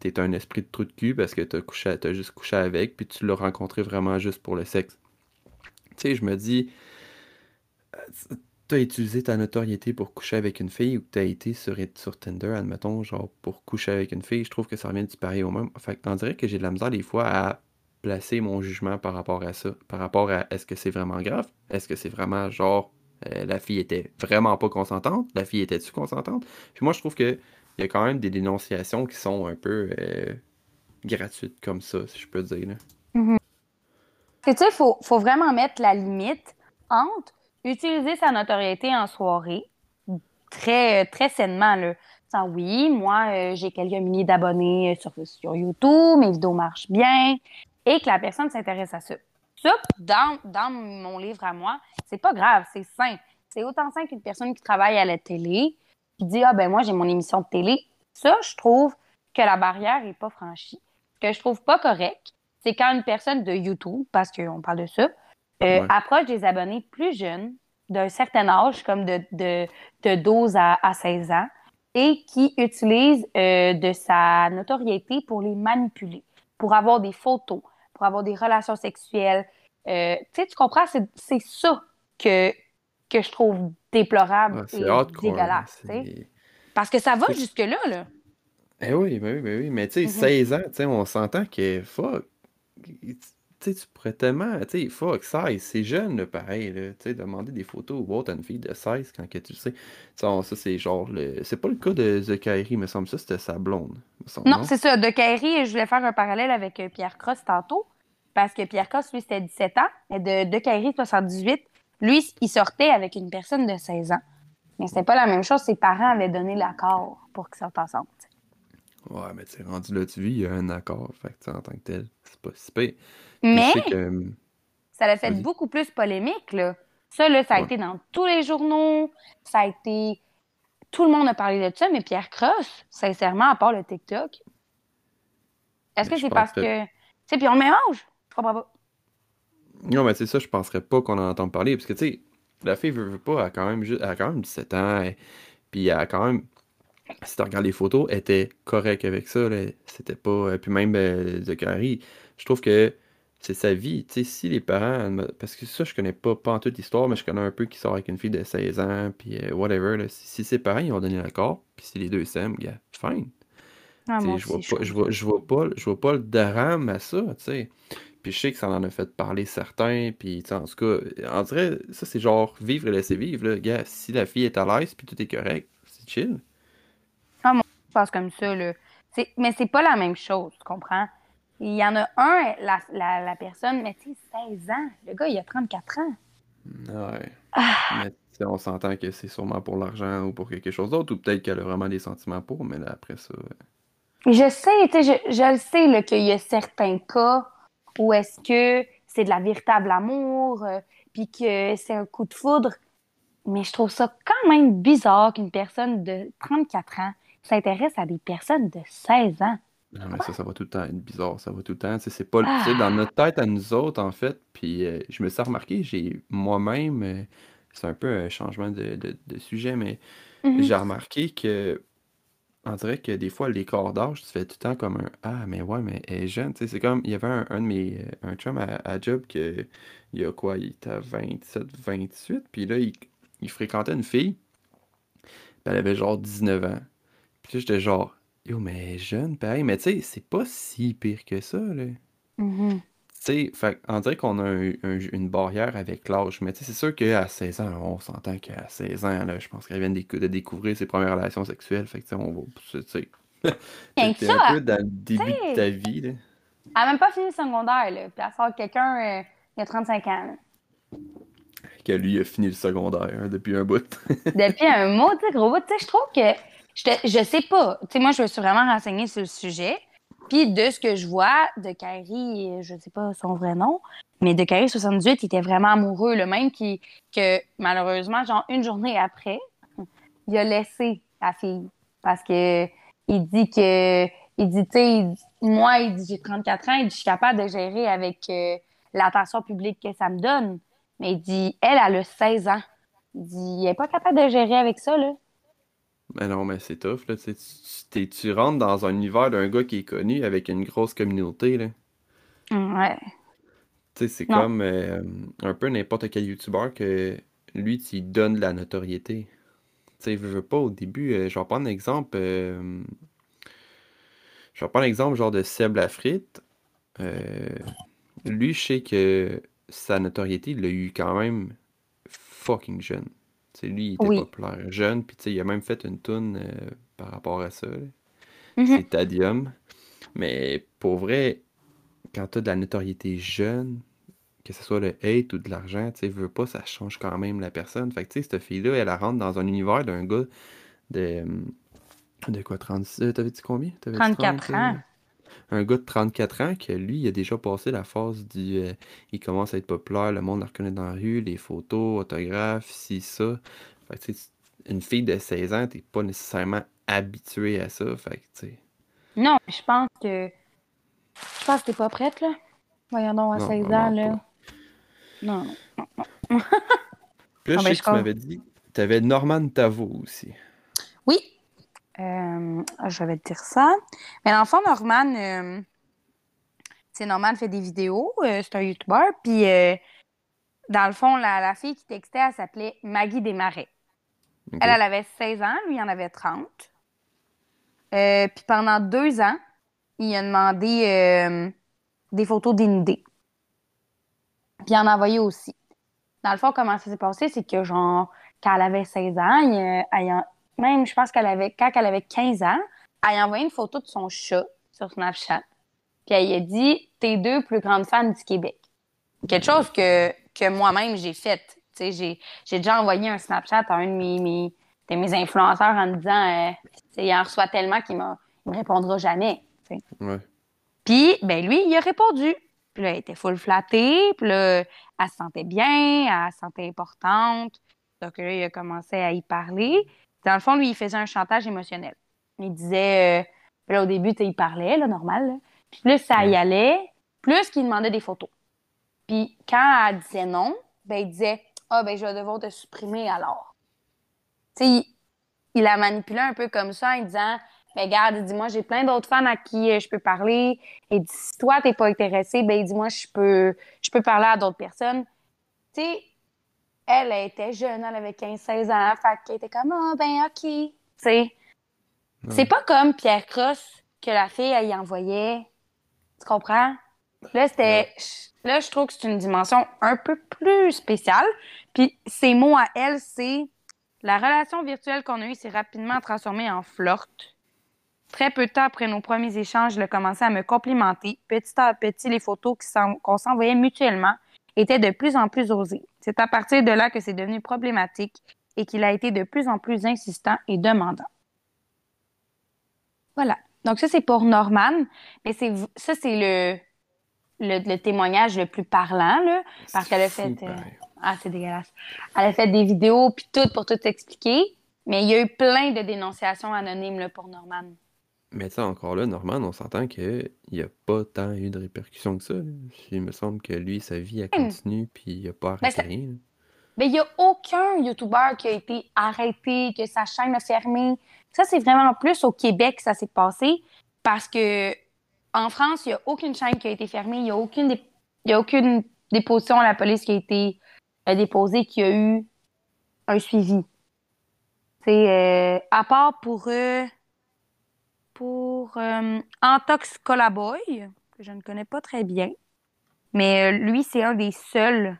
t'es un esprit de trou de cul parce que t'as couché, t'as juste couché avec, puis tu l'as rencontré vraiment juste pour le sexe. Tu sais, je me dis, euh, t'as utilisé ta notoriété pour coucher avec une fille ou t'as été sur, sur Tinder, admettons, genre pour coucher avec une fille, je trouve que ça revient du pareil au même. Fait on dirait que j'ai de la misère des fois à placer mon jugement par rapport à ça, par rapport à est-ce que c'est vraiment grave, est-ce que c'est vraiment genre euh, la fille était vraiment pas consentante, la fille était-tu consentante? Puis moi je trouve que il y a quand même des dénonciations qui sont un peu euh, gratuites comme ça, si je peux dire. Là. Tu sais, il faut, faut vraiment mettre la limite entre utiliser sa notoriété en soirée, très, très sainement, là. Oui, moi, euh, j'ai quelques milliers d'abonnés sur, sur YouTube, mes vidéos marchent bien, et que la personne s'intéresse à ça. Ça, dans, dans mon livre à moi, c'est pas grave, c'est sain. C'est autant sain qu'une personne qui travaille à la télé, qui dit, ah ben moi, j'ai mon émission de télé. Ça, je trouve que la barrière n'est pas franchie. Ce que je trouve pas correct, c'est quand une personne de YouTube, parce qu'on parle de ça, euh, Ouais. approche des abonnés plus jeunes, d'un certain âge, comme de, de, de 12 à, à 16 ans, et qui utilise euh, de sa notoriété pour les manipuler, pour avoir des photos, pour avoir des relations sexuelles. Euh, tu sais, tu comprends? C'est c'est ça que, que je trouve déplorable c'est et hardcore. dégueulasse. Parce que ça va jusque-là, là. Eh oui, ben oui, ben oui. Mais tu sais, Mhm. 16 ans, tu sais, on s'entend que fuck. Tu pourrais tellement. Tu sais, fuck, 16, c'est jeune, là, pareil, là. Tu sais, demander des photos ou autre à une fille de 16 quand que tu sais. Ça, c'est genre. le- C'est pas le cas de Zachary, me semble. Ça, c'était sa blonde. semble, Non, c'est ça. De Kairi, je voulais faire un parallèle avec euh, Pierre Cross tantôt, parce que Pierre Cross, lui, c'était 17 ans, et de, de Kairi, 78, lui, il sortait avec une personne de 16 ans. Mais c'était pas la même chose. Ses parents avaient donné l'accord pour qu'ils sortent ensemble. Ouais, mais tu rendu là, tu vis, il y a un accord. Fait que, en tant que tel, c'est pas si pire. Mais que. hum, ça l'a fait beaucoup plus polémique, là. Ça, là, ça a Ouais. été dans tous les journaux. Ça a été... Tout le monde a parlé de ça, mais Pierre Cross, sincèrement, à part le TikTok, est-ce Mais que c'est parce que- que... Tu sais, puis on le mélange? Je comprends pas. Non, mais c'est ça, je penserais pas qu'on en entende parler. Parce que, tu sais, la fille veut, veut pas, elle a quand même, juste, elle a quand même 17 ans. et- puis elle a quand même. Si tu regardes les photos, elle était correcte avec ça. C'était pas. euh, Puis même euh, Zachary, je trouve que c'est sa vie. Tu sais, si les parents. Parce que ça, je connais pas, pas en toute l'histoire, mais je connais un peu qui sort avec une fille de 16 ans. Puis euh, whatever. là. Si, si ses parents ils ont donné l'accord, puis si les deux s'aiment, gars, fine. Ah, Tu sais, moi je vois pas, je vois, je vois pas, je vois pas le drame à ça, tu sais. Puis je sais que ça en a fait parler certains, puis tu sais, en tout cas, on dirait, ça c'est genre vivre et laisser vivre, là. Gars, si la fille est à l'aise, puis tout est correct, c'est chill. Je pense comme ça, là. Mais c'est pas la même chose, tu comprends? Il y en a un, la, la, la personne, mais tu sais, 16 ans. Le gars, il a 34 ans. Ouais. Ah. Mais on s'entend que c'est sûrement pour l'argent ou pour quelque chose d'autre, ou peut-être qu'elle a vraiment des sentiments pour, mais là, après ça... je sais, tu sais, je, je le sais, qu'il y a certains cas où est-ce que c'est de la véritable amour, euh, puis que c'est un coup de foudre. Mais je trouve ça quand même bizarre qu'une personne de 34 ans s'intéresse à des personnes de 16 ans. Non, mais ça, ça va tout le temps être bizarre. Ça va tout le temps. Tu sais, c'est pas le- tu sais, dans notre tête à nous autres, en fait. Puis euh, je me suis remarqué, j'ai moi-même, euh, c'est un peu un changement de, de- de sujet, mais Mhm. j'ai remarqué que on dirait que des fois, l'écart d'âge, tu fais tout le temps comme un Ah, mais ouais, mais elle est jeune. Tu sais, c'est comme il y avait un, un de mes euh, un chum à, à job que il y a quoi, il était à 27, 28, puis là, il, il fréquentait une fille, puis elle avait genre 19 ans. Puis là, j'étais genre, yo, mais jeune, pareil, mais tu sais, c'est pas si pire que ça, là. Mhm. Tu sais, on dirait qu'on a un- un- une barrière avec l'âge, mais tu sais, c'est sûr qu'à 16 ans, on s'entend qu'à 16 ans, là, je pense qu'elle vient de, décou- de découvrir ses premières relations sexuelles, fait que tu sais, on va, tu sais, t'es un peu dans le début de ta vie, là. Elle a même pas fini le secondaire, là. Puis elle sort quelqu'un, euh, il y a 35 ans, là. que lui a fini le secondaire hein, depuis un bout. Depuis un maudit gros bout, tu sais, je trouve que, je, je sais pas, tu sais, moi, je me suis vraiment renseignée sur le sujet, puis de ce que je vois de Kyrie, je sais pas son vrai nom, mais de Kyrie 78, il était vraiment amoureux, le même qui, que malheureusement, genre une journée après, il a laissé la fille, parce que il dit que, il dit, tu sais, moi, il dit, j'ai 34 ans, il dit, je suis capable de gérer avec euh, l'attention publique que ça me donne, mais il dit, elle, elle a 16 ans. Il dit, il est pas capable de gérer avec ça, là. Mais non, mais c'est tough, là. Tu, tu, rentres dans un univers d'un gars qui est connu avec une grosse communauté, là. Ouais. Tu sais, c'est comme euh, un peu n'importe quel youtubeur que lui, tu donnes de la notoriété. Tu sais, je veux pas au début. euh, je vais prendre l'exemple. euh, je vais prendre l'exemple genre de Seb Lafrite. Lui, je sais que sa notoriété, il l'a eu quand même fucking jeune. Tu lui, il était Oui. populaire jeune, puis tu il a même fait une tune euh, par rapport à ça. Mhm. C'est Tadium. Mais pour vrai, quand t'as de la notoriété jeune, que ce soit le hate ou de l'argent, tu sais, veux pas, ça change quand même la personne. Fait que, tu sais, cette fille-là, elle, rentre dans un univers d'un gars de. De quoi, 36. euh, T'avais dit combien? T'avais dit 34 30, euh, ans. Un gars de 34 ans que lui, il a déjà passé la phase du. euh, il commence à être populaire, le monde le reconnaît dans la rue, les photos, autographes, ci, ça. Fait que, tu sais, une fille de 16 ans, t'es pas nécessairement habitué à ça. Fait que. Non, je pense que. Je pense que t'es pas prête, là. Voyons donc, à Non, 16 ans, là. pas. Non, non. Puis là, Ah, je sais que tu m'avais dit, tu avais Norman Tavo aussi. Oui. Euh, je vais te dire ça. Mais dans le fond, Norman, euh, c'est Norman fait des vidéos, euh, c'est un YouTuber, puis euh, dans le fond, la, la fille qui textait, elle s'appelait Maggie Desmarais. Elle, elle avait 16 ans, lui, il en avait 30. Euh, puis pendant deux ans, il a demandé euh, des photos d'inidés. Puis il en a envoyé aussi. Dans le fond, comment ça s'est passé, c'est que, genre, quand elle avait 16 ans, il, euh, a- même, je pense qu'elle avait, quand elle avait 15 ans, elle a envoyé une photo de son chat sur Snapchat. Puis elle a dit T'es deux plus grandes fans du Québec. Quelque chose que, que moi-même j'ai fait. J'ai, j'ai déjà envoyé un Snapchat à un de mes, mes, de mes influenceurs en me disant euh, Il en reçoit tellement qu'il m'a, il me répondra jamais. Ouais. Puis, ben lui, il a répondu. Puis là, elle était full flattée. Puis là, elle se sentait bien, elle se sentait importante. Donc là, il a commencé à y parler. Dans le fond, lui, il faisait un chantage émotionnel. Il disait, euh, là, au début, il parlait, là, normal. là. Puis plus ça y allait, plus qu'il demandait des photos. Puis quand elle disait non, ben il disait, ah, ben je vais devoir te supprimer alors. Tu sais, il, il la manipulait un peu comme ça en disant, ben regarde, dis-moi, j'ai plein d'autres fans à qui euh, je peux parler. Et dit, si toi, t'es pas intéressé, ben dis-moi, je peux, je peux parler à d'autres personnes. Tu sais, elle, elle était jeune, elle avait 15-16 ans, fait qu'elle était comme, ah, ben ok. Tu sais, c'est pas comme Pierre Cross que la fille, elle y envoyait. Tu comprends? Là, c'était. Là, je trouve que c'est une dimension un peu plus spéciale. Puis ses mots à elle, c'est la relation virtuelle qu'on a eue s'est rapidement transformée en flirt. Très peu de temps après nos premiers échanges, il a commencé à me complimenter. Petit à petit, les photos qu'on s'envoyait mutuellement étaient de plus en plus osées. C'est à partir de là que c'est devenu problématique et qu'il a été de plus en plus insistant et demandant. Voilà. Donc ça, c'est pour Norman. Mais c'est ça, c'est le, le, le témoignage le plus parlant, là, parce qu'elle a fait... euh. Ah, c'est dégueulasse. Elle a fait des vidéos puis tout pour tout expliquer. Mais il y a eu plein de dénonciations anonymes là, pour Norman. Mais sais, encore là, Norman, on s'entend qu'il n'y a pas tant eu de répercussions que ça. Il me semble que lui, sa vie, a continué, puis il n'a pas arrêté rien. Mais il n'y a aucun YouTuber qui a été arrêté, que sa chaîne a fermé. Ça, c'est vraiment plus au Québec que ça s'est passé. Parce que en France, il n'y a aucune chaîne qui a été fermée. Il n'y a aucune, il y a aucune déposition à la police qui a été euh, déposée, qui a eu un suivi. C'est euh, à part pour eux, pour euh, Antox Colaboy, que je ne connais pas très bien. Mais euh, lui, c'est un des seuls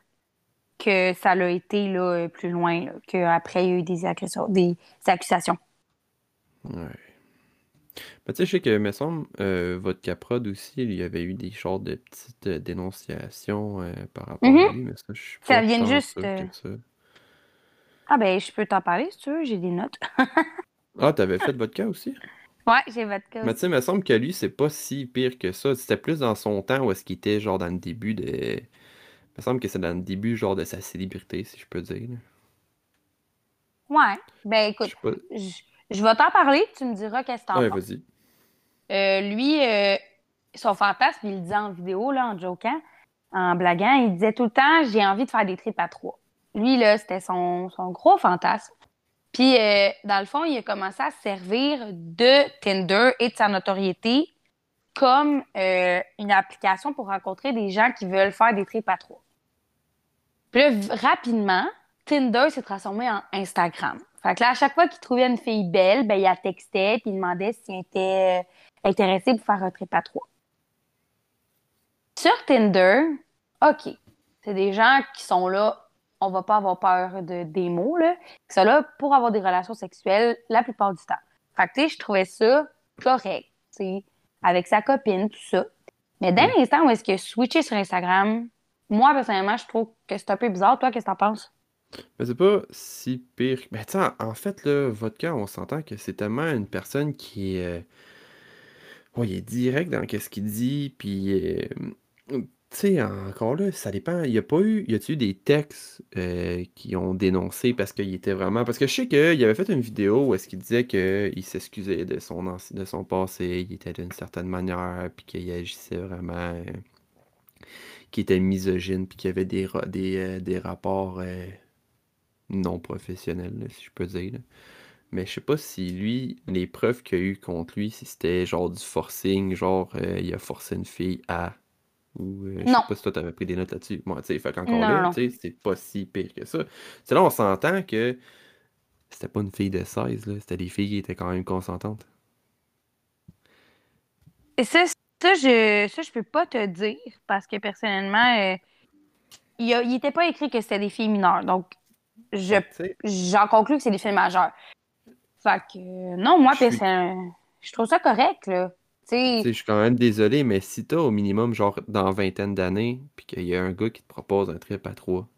que ça l'a été là, plus loin, qu'après il y a eu des, agressions, des accusations. Ouais. tu sais, je sais que, me semble, euh, votre caprode aussi, il y avait eu des genres de petites euh, dénonciations par rapport à mm-hmm. lui, mais ça, je suis pas Ça vient juste. Ah, ben, je peux t'en parler si tu veux, j'ai des notes. ah, t'avais fait votre cas aussi? Ouais, j'ai votre cas. Mais tu sais, il me semble que lui, c'est pas si pire que ça. C'était plus dans son temps où est-ce qu'il était, genre, dans le début de. Il me semble que c'est dans le début, genre, de sa célébrité, si je peux dire. Ouais. Ben, écoute, je, vais t'en parler, tu me diras qu'est-ce que t'en ouais, vas-y. Euh, lui, euh, son fantasme, il le disait en vidéo, là, en jokant, en blaguant, il disait tout le temps j'ai envie de faire des trips à trois. Lui, là, c'était son, son gros fantasme. Puis, euh, dans le fond, il a commencé à servir de Tinder et de sa notoriété comme euh, une application pour rencontrer des gens qui veulent faire des trips à trois. Puis rapidement, Tinder s'est transformé en Instagram. Fait que là, à chaque fois qu'il trouvait une fille belle, ben, il la textait puis il demandait s'il était euh, intéressé pour faire un trip à trois. Sur Tinder, OK, c'est des gens qui sont là on va pas avoir peur de, des mots, là. Ça là pour avoir des relations sexuelles la plupart du temps. Fait que, je trouvais ça correct, avec sa copine, tout ça. Mais dès l'instant où est-ce que switché sur Instagram, moi, personnellement, je trouve que c'est un peu bizarre. Toi, qu'est-ce que t'en penses? Mais c'est pas si pire. Mais tu en fait, là, votre cas, on s'entend que c'est tellement une personne qui est. Euh, il est direct dans ce qu'il dit, puis. Euh, tu sais, encore là, ça dépend. Il y a pas eu. Y a-tu eu des textes euh, qui ont dénoncé parce qu'il était vraiment. Parce que je sais qu'il avait fait une vidéo où est-ce qu'il disait qu'il s'excusait de son de son passé, il était d'une certaine manière, puis qu'il agissait vraiment. Euh, qu'il était misogyne, puis qu'il y avait des, des, euh, des rapports non professionnels, si je peux dire. Mais je sais pas si lui, les preuves qu'il y a eu contre lui, si c'était genre du forcing, genre il a forcé une fille à ou euh, je sais pas si toi t'avais pris des notes là-dessus. Moi, tu sais, fait qu'encore là, tu sais, c'est pas si pire que ça. C'est là, on s'entend que c'était pas une fille de 16, là. C'était des filles qui étaient quand même consentantes. Et ça, ça, je, ça, je peux pas te dire parce que personnellement, euh, il, a, il était pas écrit que c'était des filles mineures. Donc, je, j'en conclus que c'est des filles majeures. Fait que, non, moi, personnellement, je trouve ça correct, là je suis quand même désolé, mais si t'as au minimum, genre, dans vingtaine d'années, puis qu'il y a un gars qui te propose un trip à trois,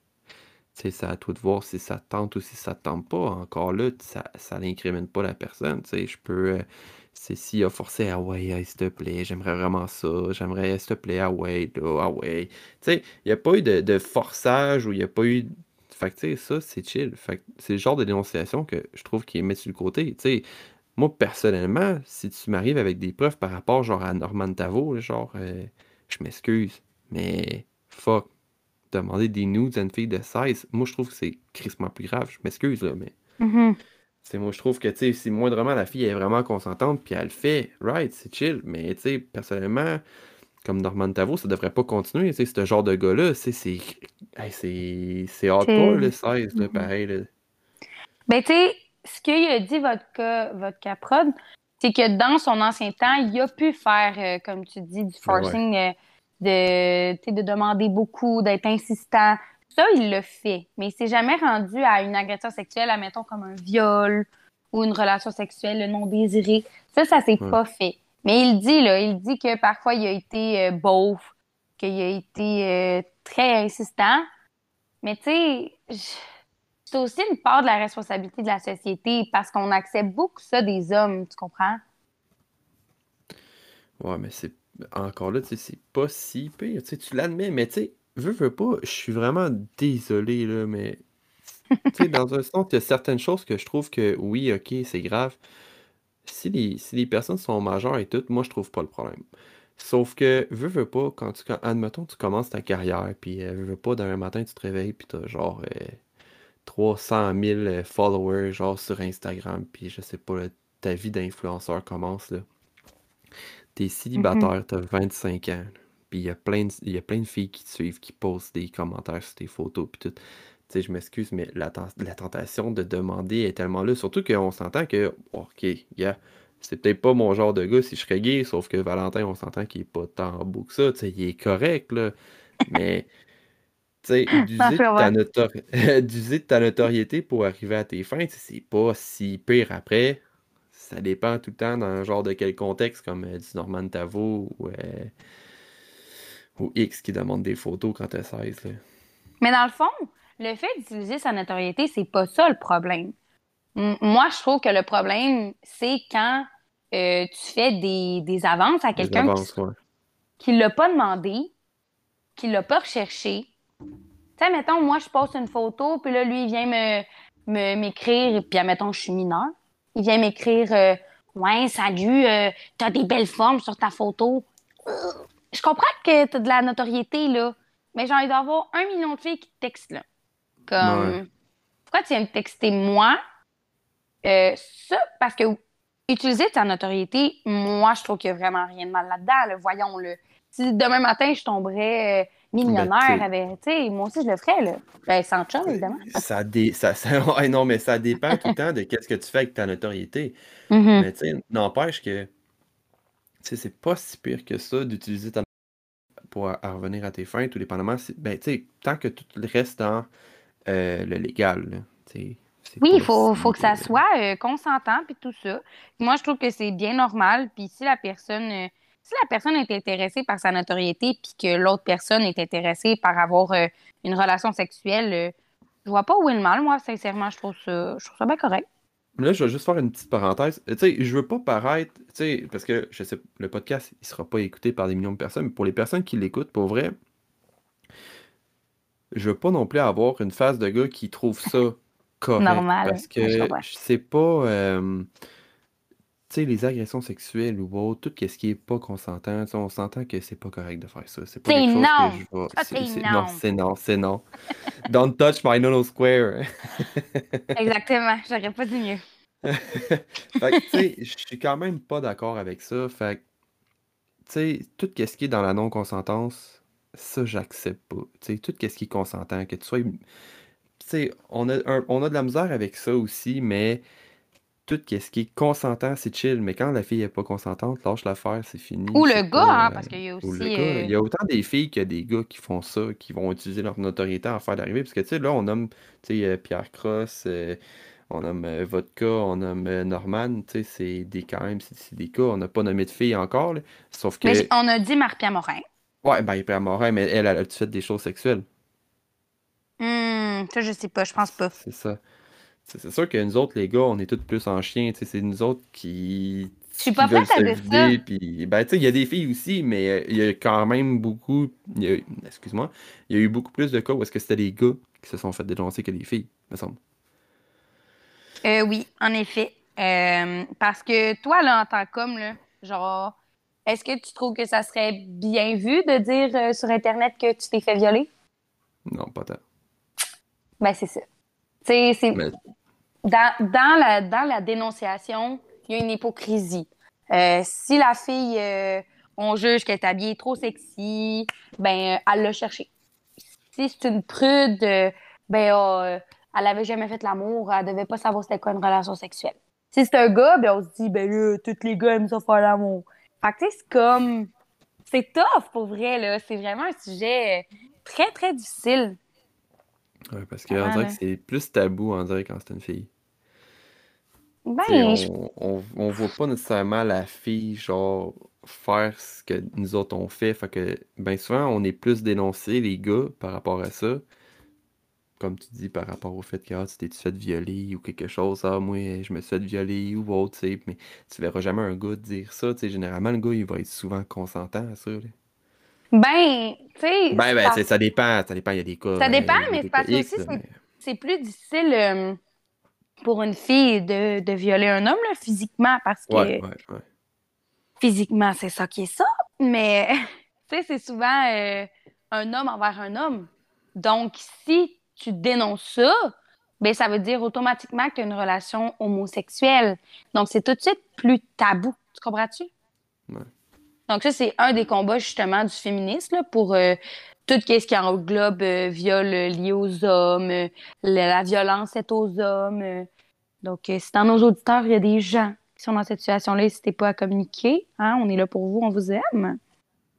c'est à toi de voir si ça tente ou si ça tente pas. Encore là, ça, ça n'incrimine pas la personne. Je peux. Euh, c'est s'il a forcé, ah ouais, s'il te plaît, j'aimerais vraiment ça, j'aimerais, s'il te plaît, ah ouais, là, ah ouais. Tu sais, il n'y a pas eu de, forçage ou il n'y a pas eu. Fait que, tu sais, ça, c'est chill. Fait c'est le genre de dénonciation que je trouve qu'il est mis sur le côté. Tu sais, moi, personnellement, si tu m'arrives avec des preuves par rapport genre à Norman Tavo, genre, euh, je m'excuse, mais fuck, demander des nudes à une fille de 16, moi, je trouve que c'est crissement plus grave. Je m'excuse, là, mais. Mm-hmm. C'est moi, je trouve que, tu sais, si moindrement la fille est vraiment consentante, puis elle le fait, right, c'est chill, mais, tu sais, personnellement, comme Norman Tavo, ça devrait pas continuer, tu sais, ce genre de gars-là, c'est. c'est hardcore, le 16, là, mm-hmm. pareil, là. Ben, tu sais, ce qu'il a dit, votre, votre caprode, c'est que dans son ancien temps, il a pu faire, euh, comme tu dis, du forcing, euh, de, de demander beaucoup, d'être insistant. Ça, il le fait. Mais il s'est jamais rendu à une agression sexuelle, admettons, comme un viol ou une relation sexuelle non désirée. Ça, ça s'est pas fait. Mais il dit, là, il dit que parfois, il a été euh, beauf, qu'il a été très insistant. Mais tu sais, c'est aussi une part de la responsabilité de la société parce qu'on accepte beaucoup ça des hommes, tu comprends? Ouais, mais c'est encore là, tu sais, c'est pas si pire. Tu, sais, tu l'admets, mais tu sais, veux, veux pas, je suis vraiment désolé, là, mais tu sais, dans un sens, il y a certaines choses que je trouve que oui, ok, c'est grave. si les, si les personnes sont majeures et tout, moi, je trouve pas le problème. Sauf que, veux, veux pas, quand tu, admettons, tu commences ta carrière, puis euh, veux, veux pas, d'un matin, tu te réveilles, puis t'as genre 300 000 followers, genre sur Instagram, puis je sais pas, ta vie d'influenceur commence, là. T'es célibataire, t'as 25 ans, puis il y, a plein de, y a plein de filles qui te suivent, qui postent des commentaires sur tes photos, puis tout. Tu sais, je m'excuse, mais la, la tentation de demander est tellement là, surtout qu'on s'entend que, ok, yeah, c'est peut-être pas mon genre de gars si je serais gay, sauf que Valentin, on s'entend qu'il est pas tant beau que ça, tu sais, il est correct, là. Mais, d'user de, ta notoriété pour arriver à tes fins, c'est pas si pire après. Ça dépend tout le temps dans un genre de quel contexte, comme euh, du Norman Tavo ou, euh, ou X qui demande des photos quand t'as 16. Là. Mais dans le fond, le fait d'utiliser sa notoriété, c'est pas ça le problème. moi, je trouve que le problème, c'est quand euh, tu fais des, des, avances à quelqu'un qui ne l'a pas demandé, qui ne l'a pas recherché. Tu sais, mettons, moi, je poste une photo, puis là, lui, il vient me, m'écrire, puis admettons, je suis mineur. Il vient m'écrire euh, Ouais, salut, euh, t'as des belles formes sur ta photo. je comprends que t'as de la notoriété, là. Mais genre, il doit y avoir un million de filles qui te textent, là. Comme, pourquoi tu viens me texter moi? ça, parce que utiliser ta notoriété, moi, je trouve qu'il n'y a vraiment rien de mal là-dedans. Voyons-le. Si demain matin, je tomberais euh, millionnaire, avec, moi aussi, je le ferais. Là. Ben, sans chum, évidemment. Ça, dé... ça, non, mais ça dépend tout le temps de qu'est-ce que tu fais avec ta notoriété. Mm-hmm. Mais tu sais, n'empêche que c'est pas si pire que ça d'utiliser ta pour revenir à tes fins, tout dépendamment. Ben, tu sais, tant que tout reste dans euh, le légal. Oui, il faut, faut que ça soit euh, consentant puis tout ça. Moi, je trouve que c'est bien normal. Puis si la personne, euh, si la personne est intéressée par sa notoriété puis que l'autre personne est intéressée par avoir euh, une relation sexuelle, je vois pas où est le mal. Moi, sincèrement, je trouve ça, je trouve ça bien correct. Là, je vais juste faire une petite parenthèse. Tu sais, je veux pas paraître, tu sais, parce que je sais, le podcast, il sera pas écouté par des millions de personnes, mais pour les personnes qui l'écoutent, pour vrai, je veux pas non plus avoir une phase de gars qui trouve ça Normal. Parce que c'est pas. Euh, tu sais, les agressions sexuelles ou autre, tout ce qui est pas consentant, on s'entend que c'est pas correct de faire ça. C'est pas quelque non. que je vais. c'est non. c'est non, c'est non. Don't touch my nono square. Exactement, j'aurais pas dit mieux. fait que, tu sais, je suis quand même pas d'accord avec ça. Fait que, tu sais, tout ce qui est dans la non-consentance, ça, j'accepte pas. Tu sais, tout ce qui est consentant, que tu sois on a, on a de la misère avec ça aussi, mais tout ce qui est consentant, c'est chill. Mais quand la fille n'est pas consentante, lâche l'affaire, c'est fini. Ou le gars, hein, parce qu'il y a aussi. Euh, Il y a autant des filles que des gars qui font ça, qui vont utiliser leur notoriété à faire d'arriver. Parce que, tu sais, là, on nomme euh, Pierre Cross, euh, on nomme Vodka, on nomme Norman. Tu sais, c'est des, quand même, c'est des cas. On n'a pas nommé de filles encore. sauf que. Mais on a dit Marie-Pierre Morin. Ouais, ben, Marie-Pierre Morin, mais elle, elle a-tu fait des choses sexuelles? Hum, ça, je sais pas, je pense pas. C'est ça. C'est sûr que nous autres, les gars, on est tous plus en chien. C'est nous autres qui. Je suis pas prête à dire ça. Puis, ben, tu sais, il y a des filles aussi, mais euh, il y a quand même beaucoup. Excuse-moi. Il y a eu beaucoup plus de cas où est-ce que c'était des gars qui se sont fait dénoncer que des filles, me semble. Euh, oui, en effet. Euh, parce que toi, là, en tant qu'homme, là, genre, est-ce que tu trouves que ça serait bien vu de dire sur Internet que tu t'es fait violer? Non, pas tant. Ben, c'est ça. C'est, dans, dans, la, dans la dénonciation, il y a une hypocrisie. Euh, si la fille, euh, on juge qu'elle est habillée trop sexy, ben, elle l'a cherché. Si c'est une prude, euh, ben, oh, elle avait jamais fait l'amour, elle devait pas savoir c'était quoi une relation sexuelle. Si c'est un gars, ben, on se dit, ben là, tous les gars aiment ça faire l'amour. Fait que, c'est comme, c'est tough pour vrai, là. C'est vraiment un sujet très, très difficile. Ouais, parce qu'on ah, dirait que c'est plus tabou, on dirait, quand c'est une fille. Ben, on, on, voit pas nécessairement la fille, genre, faire ce que nous autres on fait. Fait que, ben souvent, on est plus dénoncé, les gars, par rapport à ça. Comme tu dis, par rapport au fait que ah, tu t'es fait violer ou quelque chose. Ah, moi, je me suis fait violer ou autre, tu sais. Mais tu verras jamais un gars dire ça, tu sais. Généralement, le gars, il va être souvent consentant à ça, là. Ben, tu sais. Ben, ben, ça dépend. Ça dépend, il y a des cas. Ça dépend, mais c'est parce que aussi, c'est plus difficile. Euh, pour une fille de, de violer un homme, là, physiquement, parce que Ouais, ouais, ouais. physiquement, c'est ça qui est ça. Mais, tu sais, c'est souvent euh, un homme envers un homme. Donc, si tu dénonces ça, ben, ça veut dire automatiquement que tu as une relation homosexuelle. Donc, c'est tout de suite plus tabou. Tu comprends-tu? Donc, ça, c'est un des combats, justement, du féminisme, là, pour euh, tout ce qui englobe euh, viol euh, lié aux hommes, euh, la, violence faite aux hommes. euh. Donc, si dans nos auditeurs, il y a des gens qui sont dans cette situation-là, n'hésitez pas à communiquer. Hein? On est là pour vous, on vous aime.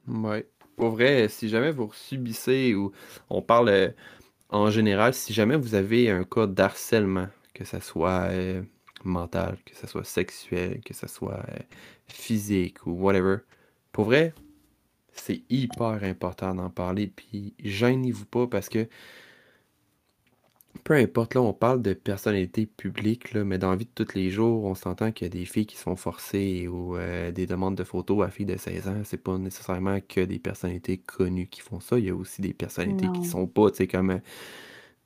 Ouais. Pour vrai, si jamais vous subissez ou on parle en général, si jamais vous avez un cas d'harcèlement, que ça soit mental, que ça soit sexuel, que ça soit physique ou whatever, pour vrai, c'est hyper important d'en parler. Puis gênez-vous pas parce que peu importe, là, on parle de personnalité publique, là, mais dans la vie de tous les jours, on s'entend qu'il y a des filles qui sont forcées ou euh, des demandes de photos à filles de 16 ans. C'est pas nécessairement que des personnalités connues qui font ça. Il y a aussi des personnalités Non. qui sont pas, tu sais, comme euh,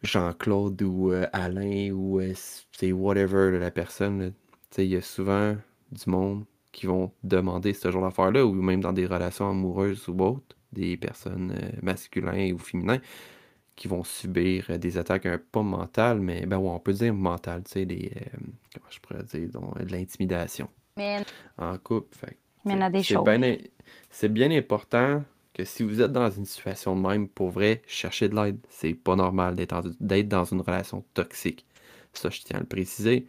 Jean-Claude ou euh, Alain ou euh, c'est whatever là, la personne. Tu sais, il y a souvent du monde qui vont demander ce genre d'affaires-là ou même dans des relations amoureuses ou autres, des personnes euh, masculins ou féminins qui vont subir euh, des attaques un pas mentales, mais ben ouais, on peut dire mentales, tu sais, des euh, comment je pourrais dire, donc, de l'intimidation Mais, en couple. Fait mais il y en a des c'est choses. bien, c'est bien important que si vous êtes dans une situation de même, pour vrai, cherchez de l'aide. C'est pas normal d'être dans une relation toxique. Ça, je tiens à le préciser.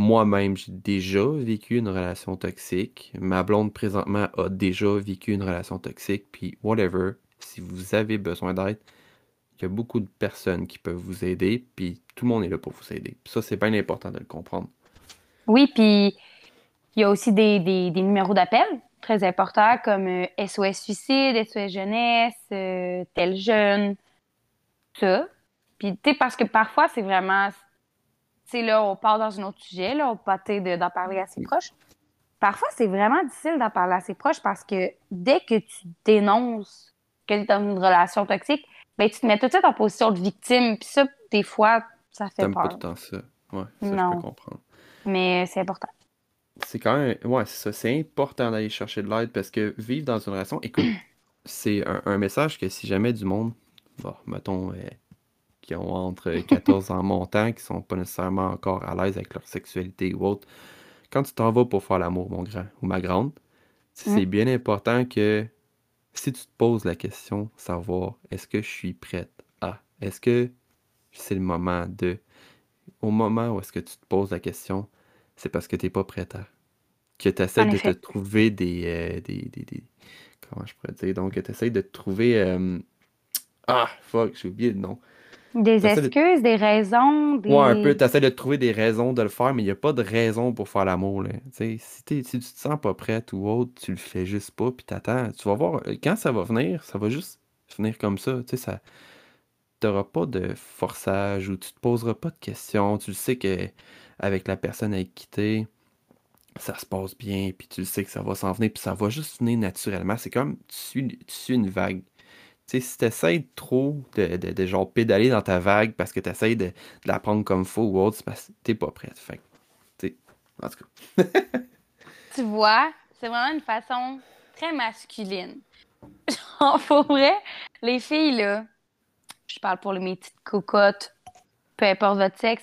Moi-même, j'ai déjà vécu une relation toxique. Ma blonde, présentement, a déjà vécu une relation toxique. Puis, whatever, si vous avez besoin d'aide, il y a beaucoup de personnes qui peuvent vous aider. Puis, tout le monde est là pour vous aider. Ça, c'est bien important de le comprendre. Oui, puis il y a aussi des, des, numéros d'appel très importants comme euh, SOS Suicide, SOS Jeunesse, euh, Tel Jeune, ça. Puis, tu sais, parce que parfois, c'est vraiment. Sais, là, on part dans un autre sujet, là, on peut de- d'en parler à ses proches. Parfois, c'est vraiment difficile d'en parler à ses proches parce que dès que tu dénonces que tu es dans une relation toxique, ben, tu te mets tout de suite en position de victime. Puis ça, des fois, ça fait T'aimes pas peur. tout le temps ça. Ouais, ça, je Non. peux comprendre. Mais c'est important. C'est quand même. Ouais, c'est ça. C'est important d'aller chercher de l'aide parce que vivre dans une relation. Écoute, c'est un, un message que si jamais du monde, bon, mettons, euh, qui ont entre 14 ans montant, qui sont pas nécessairement encore à l'aise avec leur sexualité ou autre, quand tu t'en vas pour faire l'amour, mon grand ou ma grande, c'est bien important que si tu te poses la question, savoir est-ce que je suis prête à, est-ce que c'est le moment de, au moment où est-ce que tu te poses la question, c'est parce que tu n'es pas prête à. Que tu essaies de te trouver des, euh, des, des, des- Comment je pourrais dire? Donc, tu essaies de te trouver. euh, Ah, fuck, j'ai oublié le nom. Des de- excuses, des raisons, des... Ouais, un peu, tu essaies de trouver des raisons de le faire, mais il n'y a pas de raison pour faire l'amour. Si, t'es- si tu te sens pas prête ou autre, tu le fais juste pas, puis t'attends. Tu vas voir, euh, quand ça va venir, ça va juste venir comme ça. Tu ça. T'auras pas de forçage ou tu te poseras pas de questions. Tu le sais que avec la personne avec qui t'es, ça se passe bien, puis tu le sais que ça va s'en venir, puis ça va juste venir naturellement. C'est comme tu suis, tu suis une vague. Tu si t'essayes trop de, de, genre pédaler dans ta vague parce que t'essayes de, de la prendre comme faux ou autre, t'es pas prête. Fait tu en tout cas. Tu vois, c'est vraiment une façon très masculine. Genre, pour vrai, les filles, là, je parle pour mes petites cocottes, peu importe votre sexe,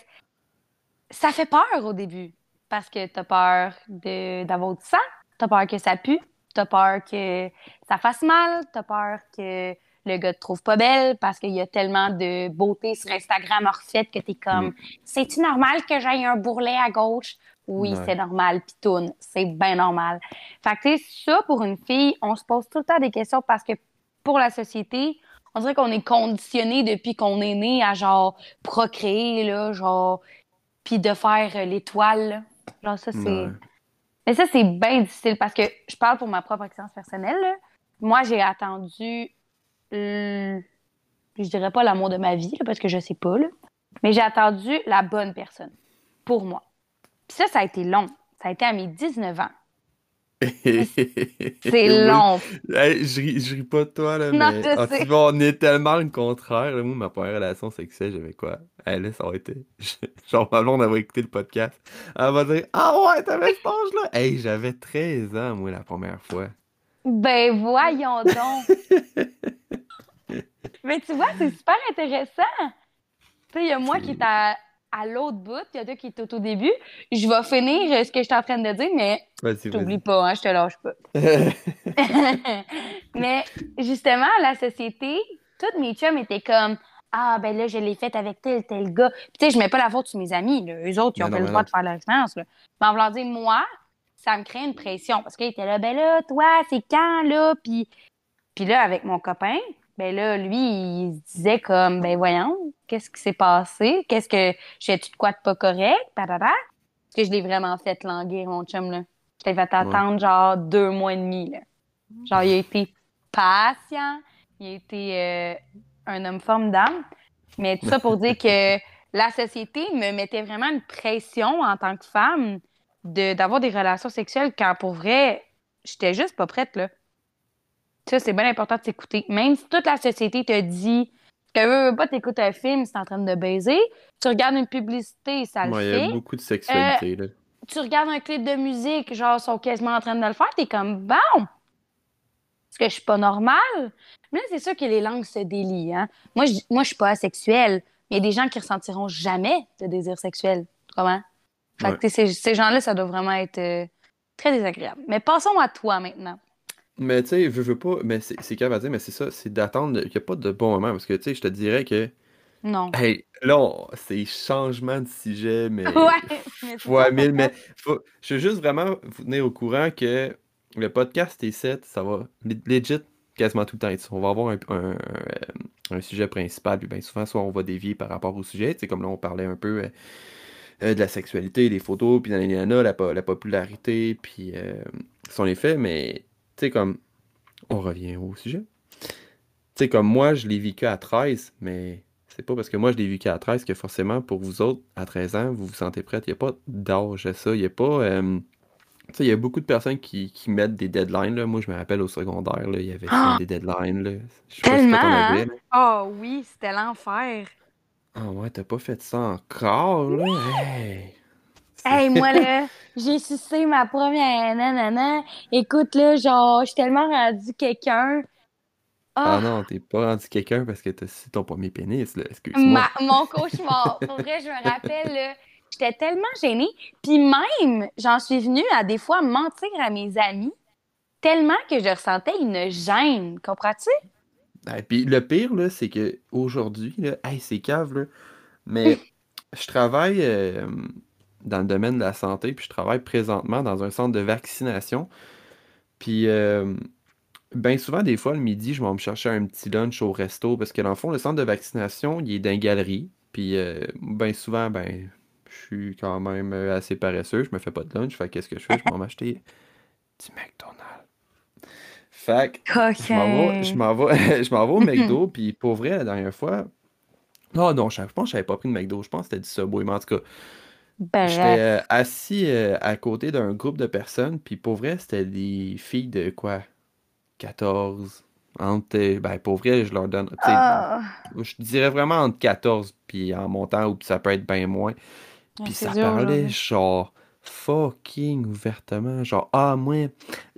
ça fait peur au début. Parce que t'as peur d'avoir du sang, t'as peur que ça pue, t'as peur que ça fasse mal, t'as peur que le gars te trouve pas belle parce qu'il y a tellement de beauté sur Instagram refaite que t'es comme C'est-tu normal que j'aille un bourrelet à gauche? Oui, Ouais. c'est normal, pitoune. C'est bien normal. Fait que, tu sais, ça, pour une fille, on se pose tout le temps des questions parce que pour la société, on dirait qu'on est conditionné depuis qu'on est né à genre procréer, là, genre, puis de faire euh, l'étoile. Genre, ça, c'est. Ouais. Mais ça, c'est bien difficile parce que je parle pour ma propre expérience personnelle. là. Moi, j'ai attendu, euh, je dirais pas l'amour de ma vie, là, parce que je sais pas, là. mais j'ai attendu la bonne personne pour moi. Puis ça, ça a été long. Ça a été à mes 19 ans. C'est long. je, ris, je ris pas de toi, là, mais on est tellement le contraire. Moi, ma première relation sexuelle, j'avais quoi? Elle, là, ça aurait été. Genre, ma blonde avait écouté le podcast. Elle va dire Ah ouais, t'avais cet âge-là? Hey, j'avais 13 ans, moi, la première fois. Ben, voyons donc. mais tu vois, c'est super intéressant. Tu sais, il y a moi qui est à à l'autre bout, il y a deux qui est au début. Je vais finir euh, ce que je suis en train de dire, mais t'oublies pas, hein, je te lâche pas. mais justement, la société, toutes mes chums étaient comme Ah, ben là, je l'ai faite avec tel, tel gars. Puis, tu sais, je mets pas la faute sur mes amis. Là. Eux autres, ils ont pas le droit de faire leur expérience. Mais en voulant dire, moi, ça me crée une pression parce qu'ils étaient là, ben là, toi, c'est quand, là? Puis, puis là, avec mon copain, ben là, lui, il se disait comme, ben voyons, qu'est-ce qui s'est passé? Qu'est-ce que, j'ai-tu de quoi de pas correct? Parce que je l'ai vraiment fait languir, mon chum, là. Je l'ai fait attendre, genre, deux mois et demi, là. Genre, il a été patient, il a été euh, un homme formidable. Mais tout ça pour dire que la société me mettait vraiment une pression en tant que femme d'avoir des relations sexuelles quand, pour vrai, j'étais juste pas prête, là. Ça, c'est bien important de s'écouter. Même si toute la société te dit que veux, veux pas t'écouter un film, c'est en train de baiser. Tu regardes une publicité, ça le fait. Il y a beaucoup de sexualité, là. Tu regardes un clip de musique, genre, ils sont quasiment en train de le faire, t'es comme, bon! Est-ce que je suis pas normale? Mais là, c'est sûr que les langues se délient, hein. Moi, je, moi, je suis pas asexuelle. Il y a des gens qui ressentiront jamais de désir sexuel. Comment? Fait que, ces, ces gens-là, ça doit vraiment être euh, très désagréable. Mais passons à toi maintenant. Mais tu sais, je veux pas. Mais c'est grave à dire, mais c'est ça, c'est d'attendre. Il n'y a pas de bon moment. Parce que tu sais, je te dirais que. Non. Hey, là, c'est changement de sujet, mais. ouais, mais fois mille. Mais je veux juste vraiment vous tenir au courant que le podcast T7, ça va legit quasiment tout le temps On va avoir un, un, un, sujet principal, puis bien souvent, soit on va dévier par rapport au sujet. Tu sais, comme là, on parlait un peu. Euh, euh, de la sexualité, des photos, puis la, la, la popularité, puis euh, son effet, mais tu sais, comme, on revient au sujet. Tu sais, comme moi, je l'ai vécu à 13, mais c'est pas parce que moi, je l'ai vécu à 13 que forcément, pour vous autres, à 13 ans, vous vous sentez prête. Il n'y a pas d'âge à ça. Il n'y a pas. Euh, tu sais, il y a beaucoup de personnes qui, qui, mettent des deadlines. Là. Moi, je me rappelle au secondaire, il y avait ah! des deadlines. Là. Je Tellement! Hein? Oh oui, c'était l'enfer. Ah ouais, t'as pas fait ça encore, là? Hey! Hey, moi, là, j'ai sucé ma première nanana. Écoute, là, genre, je suis tellement rendu quelqu'un. Ah, ah non, t'es pas rendu quelqu'un parce que t'as sucé ton premier pénis, là. Excuse-moi. mon cauchemar. Pour vrai, je me rappelle, là, j'étais tellement gênée. Puis même, j'en suis venue à des fois mentir à mes amis tellement que je ressentais une gêne. Comprends-tu? Et puis le pire, là, c'est que aujourd'hui, là, hey, c'est cave, là, mais je travaille. Euh, dans le domaine de la santé, puis je travaille présentement dans un centre de vaccination. Puis, euh, bien souvent, des fois, le midi, je vais me chercher un petit lunch au resto, parce que dans le fond, le centre de vaccination, il est dans une galerie. Puis, euh, bien souvent, ben, je suis quand même assez paresseux, je me fais pas de lunch. Fait qu'est-ce que je fais? Je vais acheter du McDonald's. Fait que je m'en vais, je m'en vais, au McDo, puis pour vrai, la dernière fois, non, non, je, pense que je n'avais pas pris de McDo, je pense que c'était du Subway, mais en tout cas, J'étais euh, assis euh, à côté d'un groupe de personnes, puis pour vrai, c'était des filles de quoi? 14, entre. Ben, pour vrai, je leur donne. Ah. Je dirais vraiment entre 14 puis en montant, ou ça peut être bien moins. Puis ça parlait genre fucking ouvertement. Genre, ah, moi,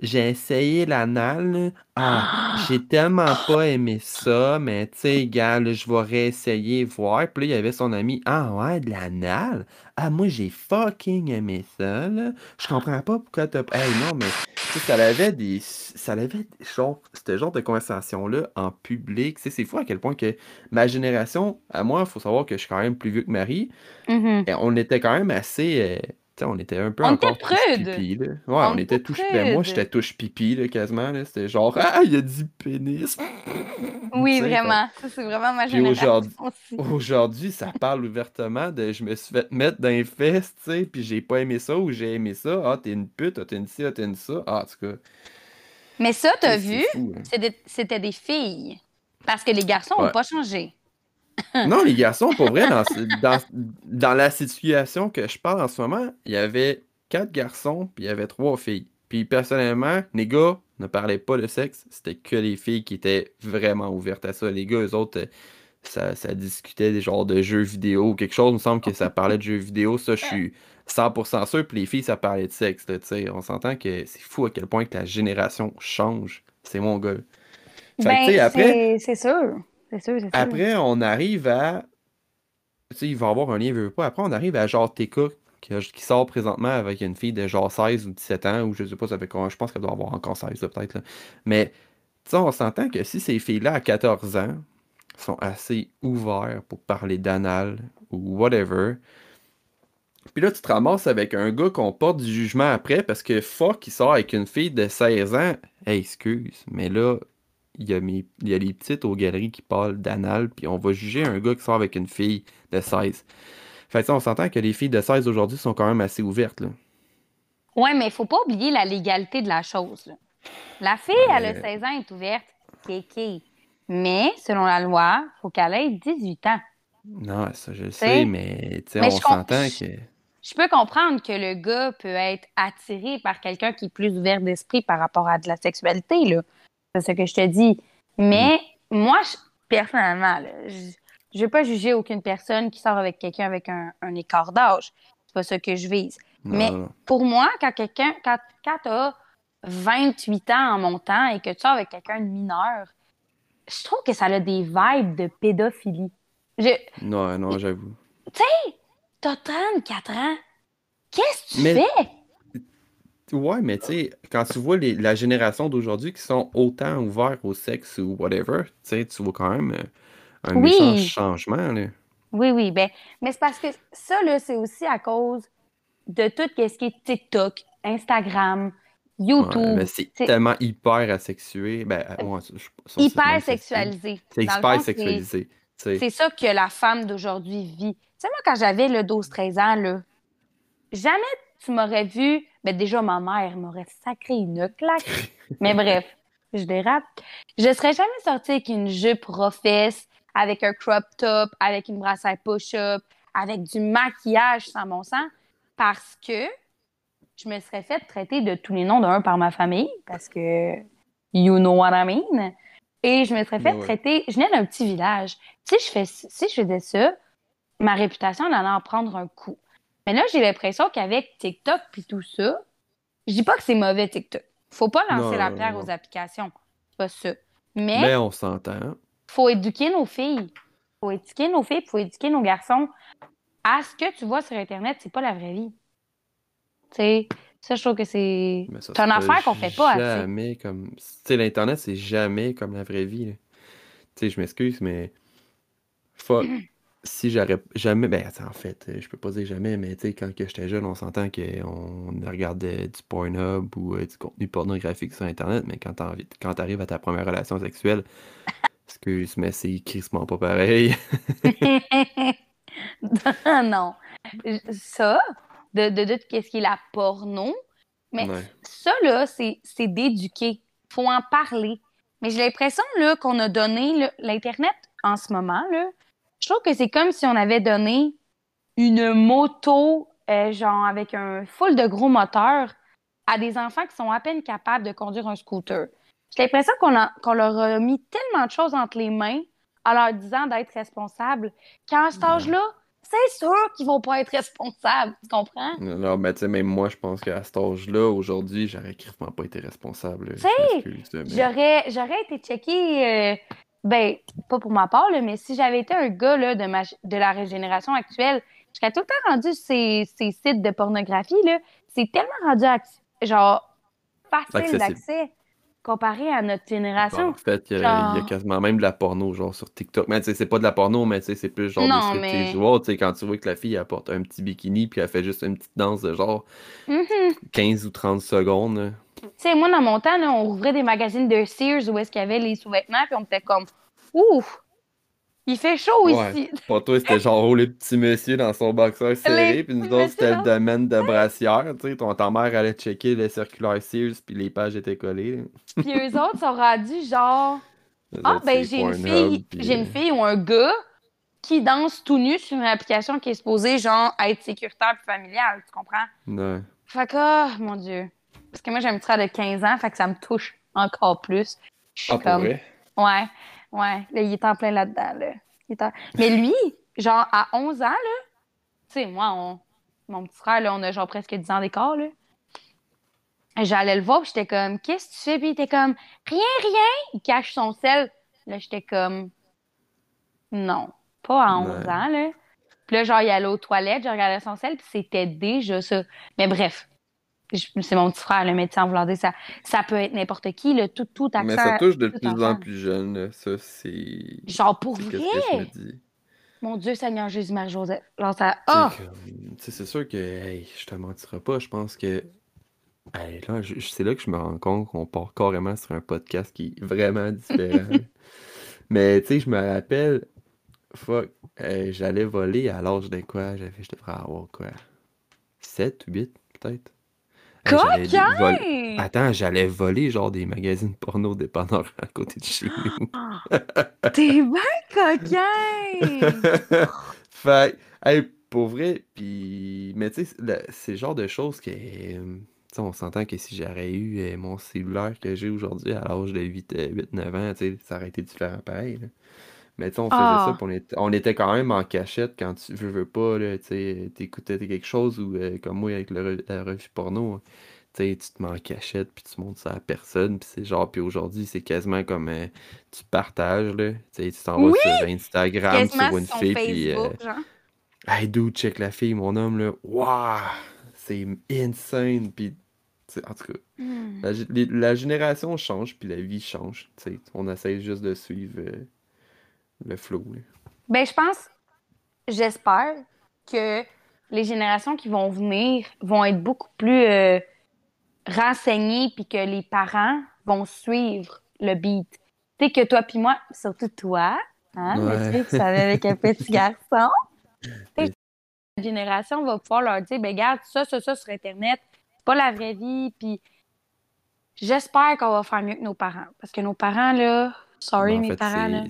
j'ai essayé l'anal. Ah, j'ai tellement pas aimé ça, mais tu sais, gars, je vais réessayer, voir. Puis là, il y avait son ami. Ah, ouais, de l'anal? Ah, moi, j'ai fucking aimé ça, là. Je comprends pas pourquoi t'as. Hey, non, mais ça avait des. Ça avait genre. Ce genre de conversation-là en public. Tu sais, c'est fou à quel point que ma génération, à moi, il faut savoir que je suis quand même plus vieux que Marie. Mm-hmm. Et on était quand même assez. Euh, on était un peu on encore touche pipi. Là. Ouais, on, était touche ben, Moi, j'étais touche pipi là, quasiment. Là. C'était genre Ah, il a dit pénis. Oui, vraiment. Ça, c'est vraiment ma génération. Aujourd'hui, ça parle ouvertement de je me suis fait mettre dans les fesses, tu sais, puis j'ai pas aimé ça ou j'ai aimé ça. Ah, t'es une pute, ah, t'es une ci, ah, t'es une ça. Ah, en tout cas. Mais ça, t'as vu, hein. c'était des filles. Parce que les garçons n'ont pas changé non, les garçons, pour vrai, dans, la situation que je parle en ce moment, il y avait quatre garçons puis il y avait trois filles. Puis personnellement, les gars ne parlaient pas de sexe, c'était que les filles qui étaient vraiment ouvertes à ça. Les gars, eux autres, ça, ça discutait des genres de jeux vidéo ou quelque chose. Il me semble que ça parlait de jeux vidéo. Ça, je suis 100% sûr. Puis les filles, ça parlait de sexe. On s'entend que c'est fou à quel point que la génération change. C'est mon gars. Ben, après, c'est sûr. C'est sûr, sûr. Après, on arrive à. Tu sais, il va y avoir un lien, veut pas. Après, on arrive à genre TK qui, sort présentement avec une fille de genre 16 ou 17 ans, ou je sais pas, ça quoi. Je pense qu'elle doit avoir encore 16 peut-être. Mais, tu sais, on s'entend que si ces filles-là, à 14 ans, sont assez ouverts pour parler d'anal ou whatever. Puis là, tu te ramasses avec un gars qu'on porte du jugement après parce que fuck, il sort avec une fille de 16 ans. Excuse, mais là, il y, a mes, il y a les petites aux galeries qui parlent d'anal, puis on va juger un gars qui sort avec une fille de 16. Fait que on s'entend que les filles de 16 aujourd'hui sont quand même assez ouvertes. Là. Ouais, mais il faut pas oublier la légalité de la chose. La fille, elle a 16 ans, est ouverte. Kéké. Mais, selon la loi, il faut qu'elle ait 18 ans. Non, ça, je le sais, mais, on s'entend que. Je peux comprendre que le gars peut être attiré par quelqu'un qui est plus ouvert d'esprit par rapport à de la sexualité, là. C'est ce que je te dis. Mais mm. moi, personnellement, je ne vais pas juger aucune personne qui sort avec quelqu'un avec un, écart d'âge. C'est pas ça que je vise. Mais pour moi, quand quelqu'un, quand, quand tu as 28 ans en montant et que tu sors avec quelqu'un de mineur, je trouve que ça a des vibes de pédophilie. Non, non, j'avoue. Tu sais, t'as 34 ans. Qu'est-ce que tu fais? Ouais, mais tu sais, quand tu vois la génération d'aujourd'hui qui sont autant ouverts au sexe ou whatever, tu sais, tu vois quand même euh, un méchant changement. Là. Oui, oui, ben, mais c'est parce que ça, là, c'est aussi à cause de tout ce qui est TikTok, Instagram, YouTube. c'est tellement hyper asexué. Ben, hyper sexualisé. C'est hyper sexualisé. C'est ça que la femme d'aujourd'hui vit. Tu sais, moi, quand j'avais le 12-13 ans, là, jamais tu m'aurais vu. Ben, déjà, ma mère m'aurait sacré une claque. Mais bref, je dérape. Je serais jamais sortie avec une jupe professe, avec un crop top, avec une brassière push-up, avec du maquillage sans mon sang, parce que je me serais fait traiter de tous les noms d'un par ma famille, parce que you know what I mean. Et je me serais fait traiter. Je venais d'un petit village. Si je, fais, si je faisais ça, ma réputation allait en prendre un coup. Mais là, j'ai l'impression qu'avec TikTok puis tout ça, je dis pas que c'est mauvais TikTok. Faut pas lancer la pierre aux applications. C'est pas ça. Mais, Mais on s'entend. Faut éduquer nos filles. Faut éduquer nos filles, faut éduquer nos garçons à ce que tu vois sur Internet, c'est pas la vraie vie. Tu sais, ça, je trouve que c'est. C'est une affaire qu'on fait pas jamais comme. Tu sais, l'Internet, c'est jamais comme la vraie vie. Tu sais, je m'excuse, mais. Si j'aurais jamais. Ben, en fait, je peux pas dire jamais, mais tu sais, quand j'étais jeune, on s'entend qu'on regardait du Pornhub ou euh, du contenu pornographique sur Internet, mais quand t'arrives à ta première relation sexuelle, excuse, mais c'est crissement pas pareil. non. Ça, de, de, de, qu'est-ce qui est la porno. Mais ça, là, c'est d'éduquer. faut en parler. Mais j'ai l'impression là, qu'on a donné l'Internet en ce moment. Là, je trouve que c'est comme si on avait donné une moto, euh, genre avec un full de gros moteurs, à des enfants qui sont à peine capables de conduire un scooter. J'ai l'impression qu'on leur a mis tellement de choses entre les mains en leur disant d'être responsables qu'à cet âge-là, c'est sûr qu'ils vont pas être responsables, tu comprends? Non, mais tu sais, même moi, je pense qu'à cet âge-là, aujourd'hui, j'aurais clairement pas été responsable. Tu sais, j'aurais, j'aurais été checké, euh, ben, pas pour ma part, mais si j'avais été un gars là, de, ma, de la régénération actuelle, je serais tout le temps rendu ces, ces sites de pornographie, là. C'est tellement rendu, genre, facile d'accès comparé à notre génération. en fait, il y, a quasiment même de la porno, genre sur TikTok. Mais c'est pas de la porno, mais c'est plus genre non, des mais... sais quand tu vois que la fille apporte un petit bikini puis elle fait juste une petite danse de genre 15 mm-hmm. ou 30 secondes. Tu sais, moi, dans mon temps, on ouvrait des magazines de Sears où est-ce qu'il y avait les sous-vêtements puis on était comme Ouf! Il fait chaud ici. Pour toi, c'était genre oh, le petit monsieur dans son boxeur serré, puis nous autres, c'était le domaine de brassière. Tu sais, ton, ta mère allait checker les circulaires Sears, puis les pages étaient collées. puis eux autres sont rendus genre Ah, ben j'ai une fille, j'ai une euh, fille ou un gars qui danse tout nu sur une application qui est supposée genre être sécuritaire et familiale, tu comprends? Ouais. Fait que, oh, mon Dieu. Parce que moi, j'ai un petit frère de 15 ans, fait que ça me touche encore plus. Je suis Ah, pour comme. vrai? Ouais, ouais. Là, il est en plein là-dedans, là. Il est en- Mais lui, genre, à 11 ans, là, tu sais, moi, on... mon petit frère, là, on a genre presque 10 ans d'écart, là. J'allais le voir, puis j'étais comme, qu'est-ce que tu fais? Puis il était comme, rien, rien. Il cache son sel. Là, j'étais comme, non, pas à 11 Ouais. ans, là. Puis là, genre, il allait aux toilettes, je regardais son sel, puis c'était déjà ça. Mais bref, c'est mon petit frère, le médecin voulant dire ça. Ça peut être n'importe qui, là, tout, tout accent. Mais ça touche de plus en plus jeune. Ça, c'est. Genre, pour vrai? que je me dis. Mon Dieu, Seigneur Jésus-Marie-Joseph. Genre, ça. Sais, c'est sûr que, hey, je te mentirai pas, je pense que. Hey, là, c'est là que je me rends compte qu'on part carrément sur un podcast qui est vraiment différent. Mais tu sais, je me rappelle, fuck, euh, j'allais voler à l'âge de quoi? J'avais, je devrais avoir quoi? 7 ou 8, peut-être? Hey, Coquin! Attends, j'allais voler genre des magazines porno dépanneurs à côté de chez nous. T'es bien coquin! fait, hey, pour vrai, puis, mais tu sais, c'est le genre de choses que, euh, tu sais, on s'entend que si j'aurais eu euh, mon cellulaire que j'ai aujourd'hui à l'âge de 8-9 ans, tu sais, ça aurait été différent pareil, là. Mais tu sais, on faisait Ah. ça, puis on était, on était quand même en cachette quand tu veux, veux pas, tu sais, t'écoutais quelque chose ou euh, comme moi avec le la revue porno, tu sais, tu te mets en cachette puis tu montres ça à personne, puis c'est genre, puis aujourd'hui, c'est quasiment comme euh, tu partages, là, tu t'en vas Oui! sur Instagram, tu vois une fille, puis... euh. Hey, dude, check la fille, mon homme, là. Waouh! C'est insane. Puis, en tout cas, Hmm. la, génération change, puis la vie change. Tu sais, on essaie juste de suivre euh, le flow. là. Ben, je pense, j'espère que les générations qui vont venir vont être beaucoup plus euh, renseignées puis que les parents vont suivre le beat. Tu sais que toi puis moi, surtout toi, hein, Ouais. monsieur qui savait avec un petit garçon, la génération va pouvoir leur dire, ben regarde, ça, ça, ça sur Internet, c'est pas la vraie vie, puis j'espère qu'on va faire mieux que nos parents. Parce que nos parents, là, sorry, Mais en mes fait, parents, là.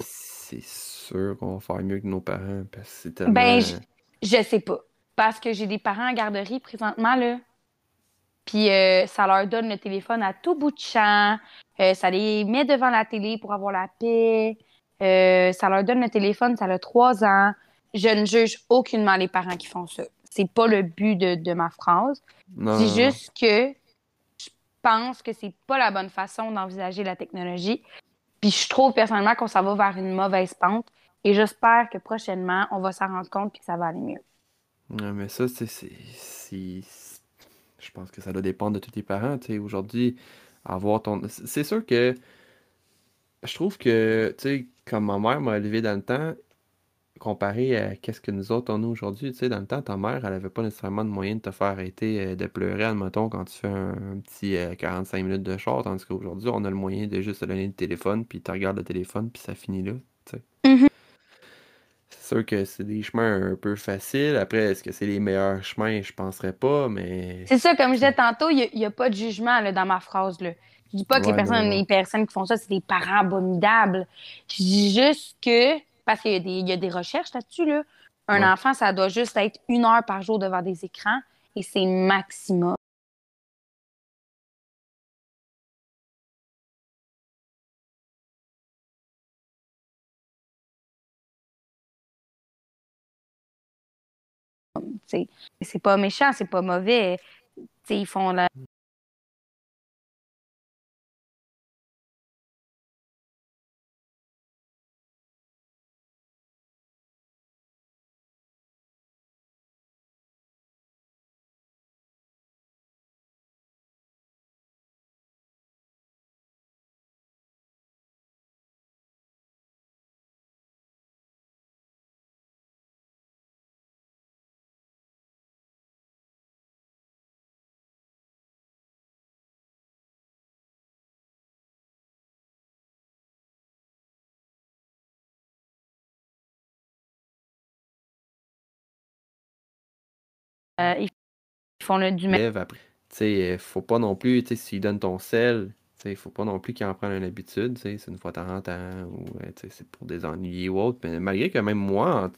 C'est sûr qu'on va faire mieux que nos parents, parce que c'est tellement... Ben, je, je sais pas. Parce que j'ai des parents en garderie présentement, là. Puis euh, ça leur donne le téléphone à tout bout de champ. Euh, ça les met devant la télé pour avoir la paix. Euh, ça leur donne le téléphone, ça a trois ans. Je ne juge aucunement les parents qui font ça. C'est pas le but de, de ma phrase. C'est juste que je pense que c'est pas la bonne façon d'envisager la technologie. Puis je trouve personnellement qu'on s'en va vers une mauvaise pente. Et j'espère que prochainement, on va s'en rendre compte et que ça va aller mieux. Ouais, mais ça, c'est, Je pense que ça doit dépendre de tous tes parents. Aujourd'hui, avoir ton... C'est sûr que... Je trouve que, tu sais, comme ma mère m'a élevé dans le temps, comparé à qu'est-ce que nous autres on a aujourd'hui, tu sais, dans le temps, ta mère, elle avait pas nécessairement de moyen de te faire arrêter euh, de pleurer, admettons, quand tu fais un, un petit euh, 45 minutes de char, tandis qu'aujourd'hui, on a le moyen de juste te donner le téléphone, puis tu regardes le téléphone, puis ça finit là, tu sais. Mhm. C'est sûr que c'est des chemins un peu faciles. Après, est-ce que c'est les meilleurs chemins? Je penserais pas, mais... C'est ça, comme je disais tantôt, il n'y a, pas de jugement là, dans ma phrase. Là. Je dis pas que les non, personnes, non. les personnes qui font ça, c'est des parents abominables. Je dis juste que, parce qu'il y, a des- il y a des recherches là-dessus, là, un Ouais. enfant, ça doit juste être une heure par jour devant des écrans et c'est maximum. C'est pas méchant, c'est pas mauvais. Ils font la, euh, ils font le, du lève après. Tu sais, euh, faut pas non plus, tu sais, s'il donne ton sel, sais, faut pas non plus qu'il en prenne une habitude, c'est une fois de temps ou, euh, c'est pour des ennuis ou autre. Mais malgré que même moi,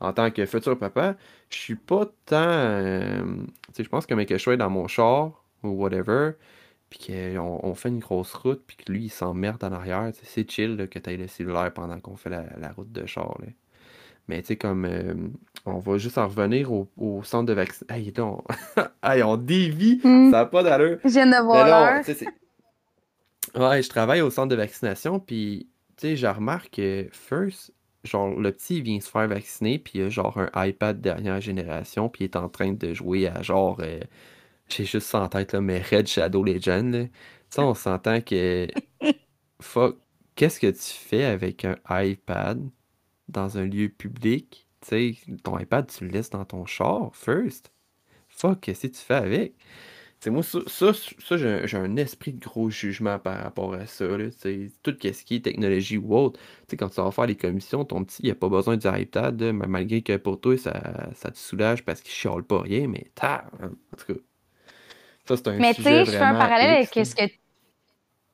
en, tant que futur papa, je suis pas tant, je pense que que je sois dans mon char, ou whatever, puis qu'on on fait une grosse route, puis que lui, il s'emmerde en arrière. C'est chill que tu le cellulaire pendant qu'on fait la, la route de char. là. Mais tu sais, comme euh, on va juste en revenir au, au centre de vaccination. Hey, on... hey, on dévie, Hmm. ça n'a pas d'allure. Je viens de voir là, on- ouais, je travaille au centre de vaccination, puis tu sais, je remarque que first, genre, le petit il vient se faire vacciner, puis il a genre un iPad dernière génération, puis il est en train de jouer à genre, euh, j'ai juste ça en tête, là, mais Red Shadow Legend, là. Tu sais, on s'entend que, fuck, qu'est-ce que tu fais avec un iPad? Dans un lieu public? Tu sais, ton iPad, tu le laisses dans ton char, first. Fuck, qu'est-ce que tu fais avec? Tu sais, moi, ça, ça, ça, j'ai un, esprit de gros jugement par rapport à ça. Là, tu sais, tout ce qui est technologie ou autre. Tu sais, quand tu vas faire les commissions, ton petit, il a pas besoin du iPad, là, malgré que pour toi, ça, ça te soulage parce qu'il chiale pas rien, mais t'as, en tout cas. Ça, c'est un Mais tu sais, je fais un parallèle avec ce que.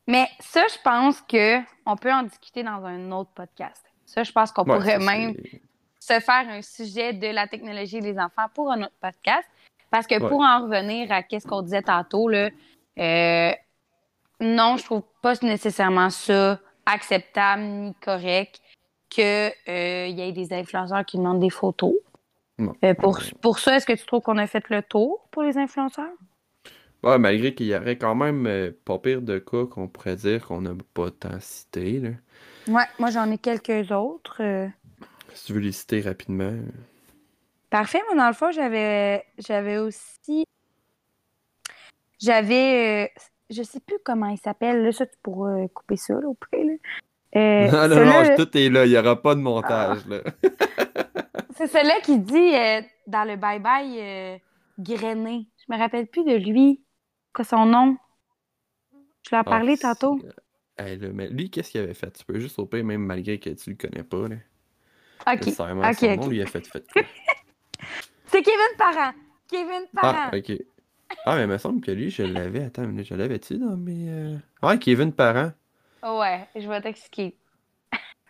Mais ça, je pense que on peut en discuter dans un autre podcast. Ça, je pense qu'on Ouais, pourrait même se faire un sujet de la technologie et des enfants pour un autre podcast. Parce que Ouais. pour en revenir à ce qu'on disait tantôt, là, euh, non, je trouve pas nécessairement ça acceptable ni correct que euh, y ait des influenceurs qui demandent des photos. Euh, pour, pour ça, est-ce que tu trouves qu'on a fait le tour pour les influenceurs? Ouais, malgré qu'il y aurait quand même pas pire de cas qu'on pourrait dire qu'on n'a pas tant cité. Là. Ouais, moi j'en ai quelques autres. euh. Si tu veux les citer rapidement. Parfait, moi dans le fond, j'avais j'avais aussi j'avais euh, je sais plus comment il s'appelle, là, ça tu pourras couper ça là, au près là. Euh, non, non, non, là, tout est là, il n'y aura pas de montage. Là. c'est celui-là qui dit dans le bye bye grainé. Je me rappelle plus de lui. Quoi son nom? Je l'ai en Ah, parlé tantôt. Hey, là, mais lui, qu'est-ce qu'il avait fait? Tu peux juste au pire, même malgré que tu le connais pas. Là. Ok. Nécessairement, ok, son ok. nom, lui, il a fait, fait quoi? C'est Kevin Parent. Kevin Parent. Ah, ok. Ah, mais il me semble que lui, je l'avais. Attends, une minute, je l'avais-tu dans mes. euh, Ouais, Kevin Parent. Ouais, je vais t'expliquer.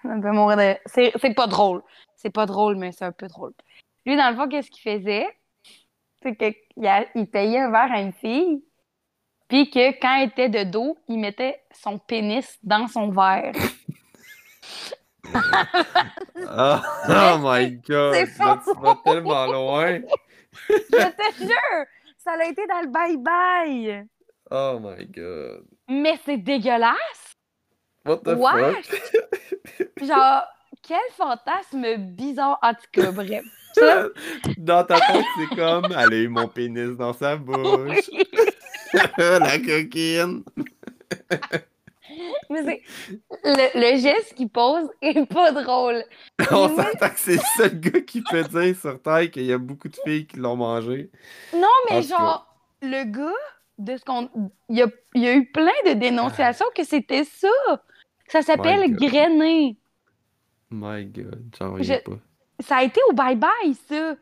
Ça me fait mourir de... C'est c'est pas drôle. C'est pas drôle, mais c'est un peu drôle. Lui, dans le fond, qu'est-ce qu'il faisait? C'est qu'il payait un verre à une fille, puis que quand elle était de dos, il mettait son pénis dans son verre. Ah, oh my god! C'est faux. tu vas tellement loin! Je te jure! Ça a été dans le bye-bye! Oh my god! Mais c'est dégueulasse! What the fuck? Genre, quel fantasme bizarre! En tout cas, bref. Dans ta tête, c'est comme, allez, mon pénis dans sa bouche. La coquine. Mais c'est le, le geste qu'il pose est pas drôle. On s'entend que c'est le seul gars qui peut dire sur Terre qu'il y a beaucoup de filles qui l'ont mangé. Non, mais En genre, le gars, de ce qu'on. Il y a, y a eu plein de dénonciations que c'était ça. Ça s'appelle grainer. My god, j'en reviens Je- pas. Ça a été au bye-bye, ça.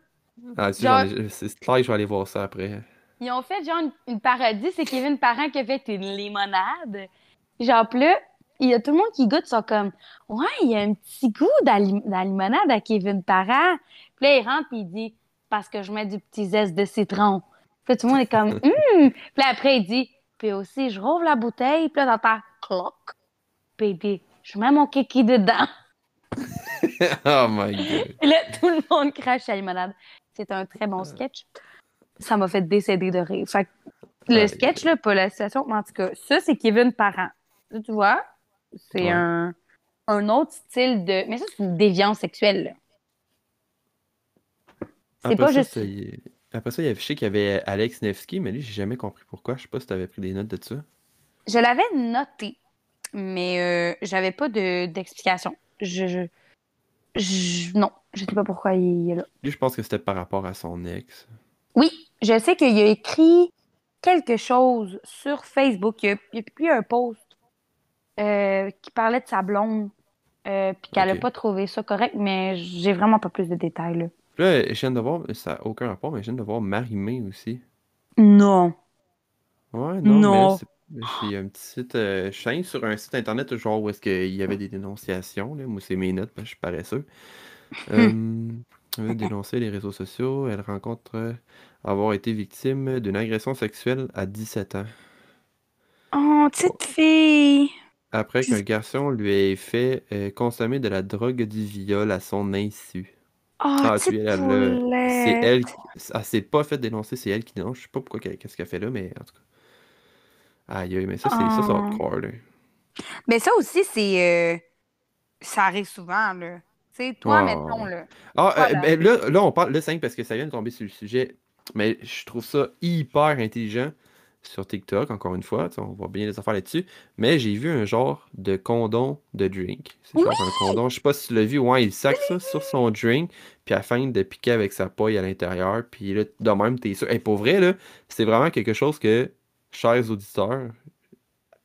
Ah, si, Genre- c'est clair que je vais aller voir ça après. Ils ont fait genre une, une parodie, c'est Kevin Parent qui a fait une limonade. Genre, là, il y a tout le monde qui goûte, sont comme Ouais, il y a un petit goût dans, la limonade à Kevin Parent. Puis là, il rentre puis il dit Parce que je mets du petit zeste de citron. Puis là, tout le monde est comme Hum! Puis là, après, il dit Puis aussi, je rouvre la bouteille, puis là, t'entends cloc. Dit Je mets mon kiki dedans. oh my god. Puis là, tout le monde crache la limonade. C'est un très bon sketch. Ça m'a fait décéder de rire. Fait que le sketch, là, pas la situation, mais en tout cas, ça, c'est Kevin Parent. Tu vois, c'est Ouais. un, un autre style de. Mais ça, c'est une déviance sexuelle. là. C'est pas ça, juste. Après ça, il y avait, je sais qu'il y avait Alex Nevsky, mais lui, j'ai jamais compris pourquoi. Je sais pas si t'avais pris des notes de ça. Je l'avais noté, mais euh, j'avais pas de- d'explication. Je, je, je- Non, je sais pas pourquoi il est là. Lui, je pense que c'était par rapport à son ex. Oui, je sais qu'il a écrit quelque chose sur Facebook. Il a, il a publié un post euh, qui parlait de sa blonde, euh, puis qu'elle n'a pas trouvé ça correct, mais j'ai vraiment pas plus de détails. Là. Là, je viens de voir, ça n'a aucun rapport, mais je viens de voir Marie-Mé aussi. Non. Ouais, non, Non. a un petit site, euh, je suis sur un site internet genre où est-ce qu'il y avait des dénonciations, là. Moi, c'est mes notes, parce que je suis paresseux. Euh, veut dénoncer les réseaux sociaux, elle rencontre euh, avoir été victime d'une agression sexuelle à 17 ans. Oh, petite fille. Après qu'un garçon lui ait fait euh, consommer de la drogue du viol à son insu. Oh, Ah, petite tu elle, c'est elle. qui- Elle s'est pas fait dénoncer, c'est elle qui dénonce. Je sais pas pourquoi qu'est-ce qu'elle fait là, mais en tout cas. Aïe, aïe, mais ça, c'est ça, ça va Oh. te croire, là. Mais ça aussi, c'est. euh, Ça arrive souvent, là. Sais, toi, mettons, là. Ah, Voilà. euh, ben là, là, on parle, là, c'est parce que ça vient de tomber sur le sujet, mais je trouve ça hyper intelligent sur TikTok, encore une fois, on voit bien les affaires là-dessus, mais j'ai vu un genre de condom de drink. C'est genre un condom, je sais pas si tu l'as vu, ouais, il sac ça sur son drink, puis afin de piquer avec sa paille à l'intérieur, puis là, de même, t'es sûr. Et pour vrai, là, c'est vraiment quelque chose que, chers auditeurs,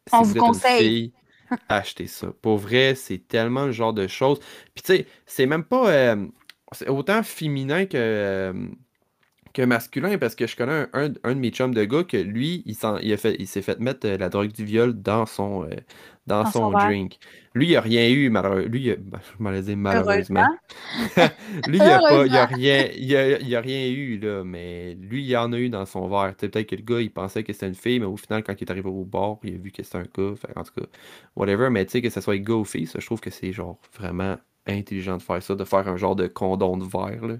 si On vous vous êtes une conseille. fille, achetez ça. Pour vrai, c'est tellement le genre de choses. Puis tu sais, c'est même pas euh, autant féminin que, euh, que masculin parce que je connais un, un- un de mes chums de gars que lui, il s'en- il a fait, il s'est fait mettre euh, la drogue du viol dans son, euh, dans Dans son drink. Lui, il a rien eu, malheureusement. Lui, il a- je m'allais dire malheureusement. Heureusement. Lui, il a pas, il a rien, il a, il a rien eu, là, mais lui, il en a eu dans son verre. Peut-être que le gars, il pensait que c'était une fille, mais au final, quand il est arrivé au bar, il a vu que c'était un gars. Fait, en tout cas, whatever, mais tu sais, que ce soit gars ou fille, ça, je trouve que c'est genre vraiment intelligent de faire ça, de faire un genre de condom de verre, là.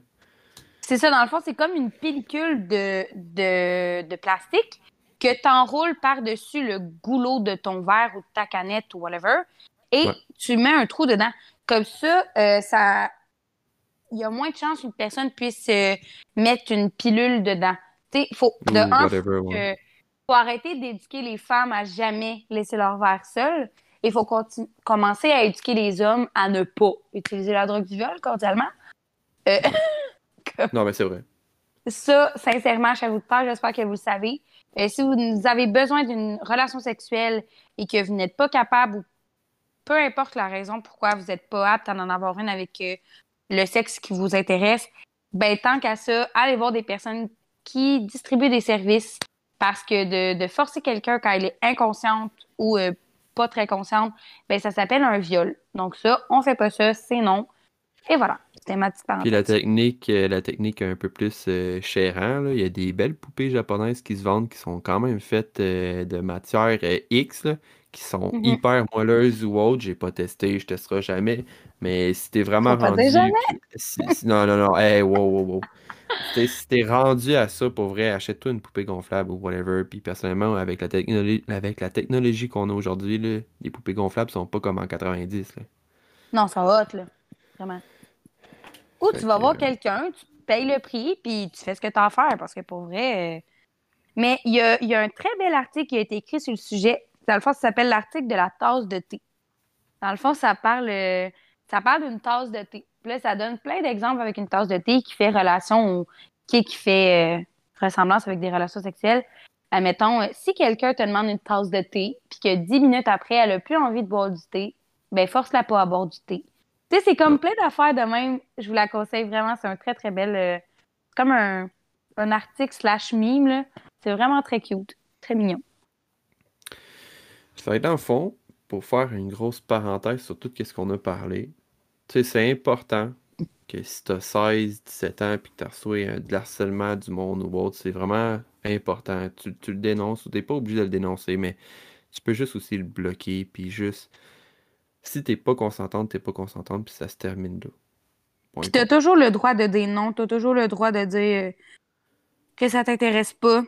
C'est ça, dans le fond, c'est comme une pellicule de, de, de plastique que tu enroules par-dessus le goulot de ton verre ou de ta canette ou whatever, et Ouais. tu mets un trou dedans. Comme ça, euh, ça il y a moins de chances qu'une personne puisse euh, mettre une pilule dedans. Tu sais, faut, de un, whatever, faut, ouais. faut arrêter d'éduquer les femmes à jamais laisser leur verre seul. Il faut commencer à éduquer les hommes à ne pas utiliser la drogue du viol, cordialement. Non, mais c'est vrai. ça, sincèrement, chez vous de peur, j'espère que vous le savez. Euh, si vous avez besoin d'une relation sexuelle et que vous n'êtes pas capable, ou peu importe la raison pourquoi vous n'êtes pas apte à en avoir une avec euh, le sexe qui vous intéresse, ben tant qu'à ça, allez voir des personnes qui distribuent des services parce que de, de forcer quelqu'un quand elle est inconsciente ou euh, pas très consciente, ben ça s'appelle un viol. Donc ça, on fait pas ça, c'est non. Et voilà, c'était ma petite Puis la technique, euh, la technique un peu plus euh, chérant, là, il y a des belles poupées japonaises qui se vendent qui sont quand même faites euh, de matière euh, X, là, qui sont Mhm. hyper moelleuses ou autres. J'ai pas testé, je testerai jamais. Mais si t'es vraiment Faut pas rendu. dire jamais. si- si- non, non, non. Hey, wow, wow, wow. Si t'es, si t'es rendu à ça, pour vrai, achète-toi une poupée gonflable ou whatever. Puis personnellement, avec la technologie, avec la technologie qu'on a aujourd'hui, les poupées gonflables sont pas comme en 90. Là. Non, ça va là. Vraiment. Ou tu vas que, voir euh, quelqu'un, tu payes le prix, puis tu fais ce que tu as à faire, parce que pour vrai. euh, Mais il y a, il y a un très bel article qui a été écrit sur le sujet. Dans le fond, ça s'appelle l'article de la tasse de thé. Dans le fond, ça parle, euh, ça parle d'une tasse de thé. Puis là, ça donne plein d'exemples avec une tasse de thé qui fait relation au. qui, qui fait euh, ressemblance avec des relations sexuelles. Admettons, si quelqu'un te demande une tasse de thé, puis que dix minutes après, elle a plus envie de boire du thé, ben force-la pas à boire du thé. Tu sais, c'est comme plein d'affaires de même. Je vous la conseille vraiment. C'est un très, très bel. euh, comme un, un article slash meme, là. C'est vraiment très cute. Très mignon. Que dans le fond, pour faire une grosse parenthèse sur tout ce qu'on a parlé, tu sais, c'est important que si t'as 16, 17 ans puis que t'as reçu un- de l'harcèlement du monde ou autre, c'est vraiment important. Tu, tu le dénonces ou t'es pas obligé de le dénoncer, mais tu peux juste aussi le bloquer puis juste. Si t'es pas consentante, t'es pas consentante puis ça se termine là. Point Puis t'as toujours le droit de dire non. T'as toujours le droit de dire que ça t'intéresse pas.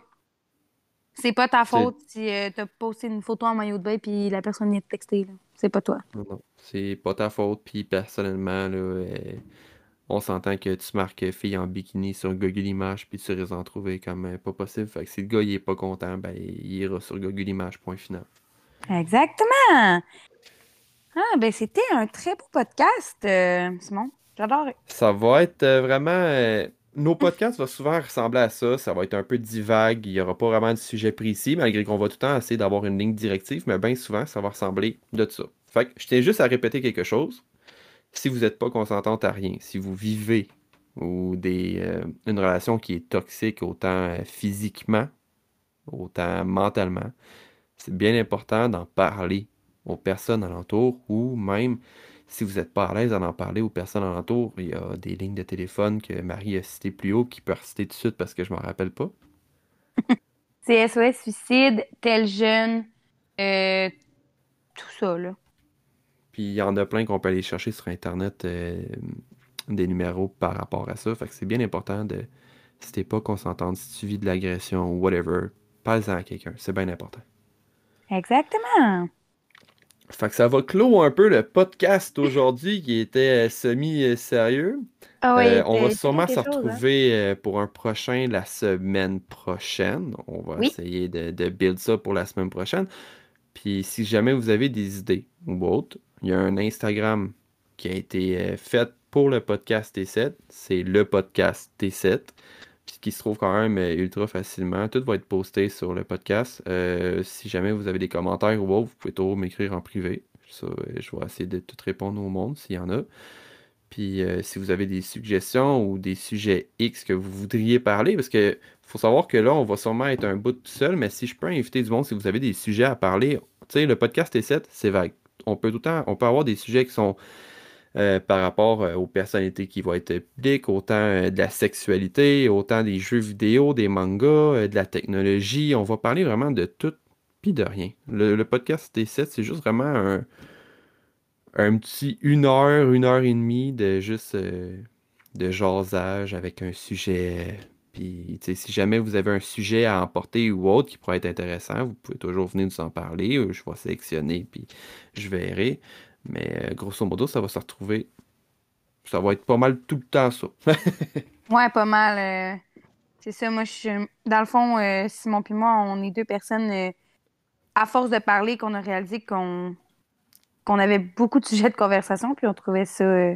C'est pas ta faute si euh, t'as posté une photo en maillot de bain puis la personne vient te texter. C'est pas toi. Non, non, c'est pas ta faute. Puis personnellement, là, euh, on s'entend que tu marques fille en bikini sur Google Images, puis tu risques d'en trouver comme euh, pas possible. Fait que si le gars il est pas content, ben il ira sur Google Images, point final. Exactement. Ah, ben c'était un très beau podcast, euh, Simon. J'adore. Ça va être euh, vraiment. euh, nos podcasts vont souvent ressembler à ça. Ça va être un peu divague. Il n'y aura pas vraiment de sujet précis, malgré qu'on va tout le temps essayer d'avoir une ligne directive, mais bien souvent, ça va ressembler de ça. Fait que je tiens juste à répéter quelque chose. Si vous n'êtes pas consentante à rien, si vous vivez ou des, une relation qui est toxique autant physiquement, autant mentalement, c'est bien important d'en parler aux personnes alentour ou même si vous n'êtes pas à l'aise d'en en parler aux personnes alentour, il y a des lignes de téléphone que Marie a citées plus haut qui peut reciter tout de suite parce que je m'en rappelle pas. C'est SOS Suicide, tel jeune, euh, tout ça, là. Puis il y en a plein qu'on peut aller chercher sur Internet euh, des numéros par rapport à ça. Fait que c'est bien important de, si t'es pas consentante, si tu vis de l'agression ou whatever, parle-en à quelqu'un. C'est bien important. Exactement. Fait que ça va clore un peu le podcast aujourd'hui qui était euh, semi-sérieux. Ah Euh, on va sûrement se chose, hein. retrouver euh, pour un prochain la semaine prochaine. On va Oui. essayer de, de build ça pour la semaine prochaine. Puis si jamais vous avez des idées ou autres, il y a un Instagram qui a été fait pour le podcast T7. C'est le podcast T7. Qui se trouve quand même euh, ultra facilement. Tout va être posté sur le podcast. Euh, si jamais vous avez des commentaires ou autre, vous pouvez toujours m'écrire en privé. Ça, euh, je vais essayer de tout répondre au monde s'il y en a. Puis si vous avez des suggestions ou des sujets X que vous voudriez parler, parce que faut savoir que là, on va sûrement être un bout tout seul, mais si je peux inviter du monde, si vous avez des sujets à parler, tu sais, le podcast T7, c'est vague. On peut tout le temps, on peut avoir des sujets qui sont euh, par rapport euh, aux personnalités qui vont être publiques, autant euh, de la sexualité, autant des jeux vidéo, des mangas, de la technologie. On va parler vraiment de tout puis de rien. Le, podcast T7, c'est juste vraiment un, un petit une heure, une heure et demie de juste de jasage avec un sujet. Puis, si jamais vous avez un sujet à emporter ou autre qui pourrait être intéressant, vous pouvez toujours venir nous en parler. Je vais sélectionner, puis je verrai. Mais euh, grosso modo, ça va se retrouver. Ça va être pas mal tout le temps ça. Ouais, pas mal. euh, c'est ça, moi, je suis. Dans le fond, euh, Simon puis moi, on est deux personnes, euh, à force de parler, qu'on a réalisé qu'on qu'on avait beaucoup de sujets de conversation, puis on trouvait ça euh,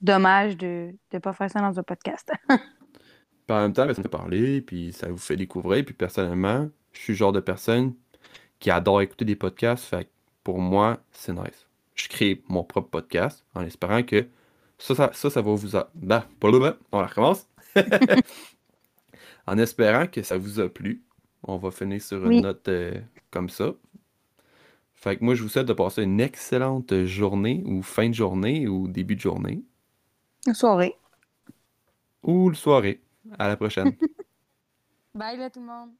dommage de ne pas faire ça dans un podcast. Puis en même temps, ça fait parler, puis ça vous fait découvrir. Puis personnellement, je suis le genre de personne qui adore écouter des podcasts. Fait que pour moi, c'est nice. Je crée mon propre podcast en espérant que ça, ça, ça, ça va vous... A... Bah. On la recommence. en espérant que ça vous a plu. On va finir sur une Oui. note euh, comme ça. Fait que moi, je vous souhaite de passer une excellente journée ou fin de journée ou début de journée Soirée. ou le soirée. À la prochaine. Bye là tout le monde.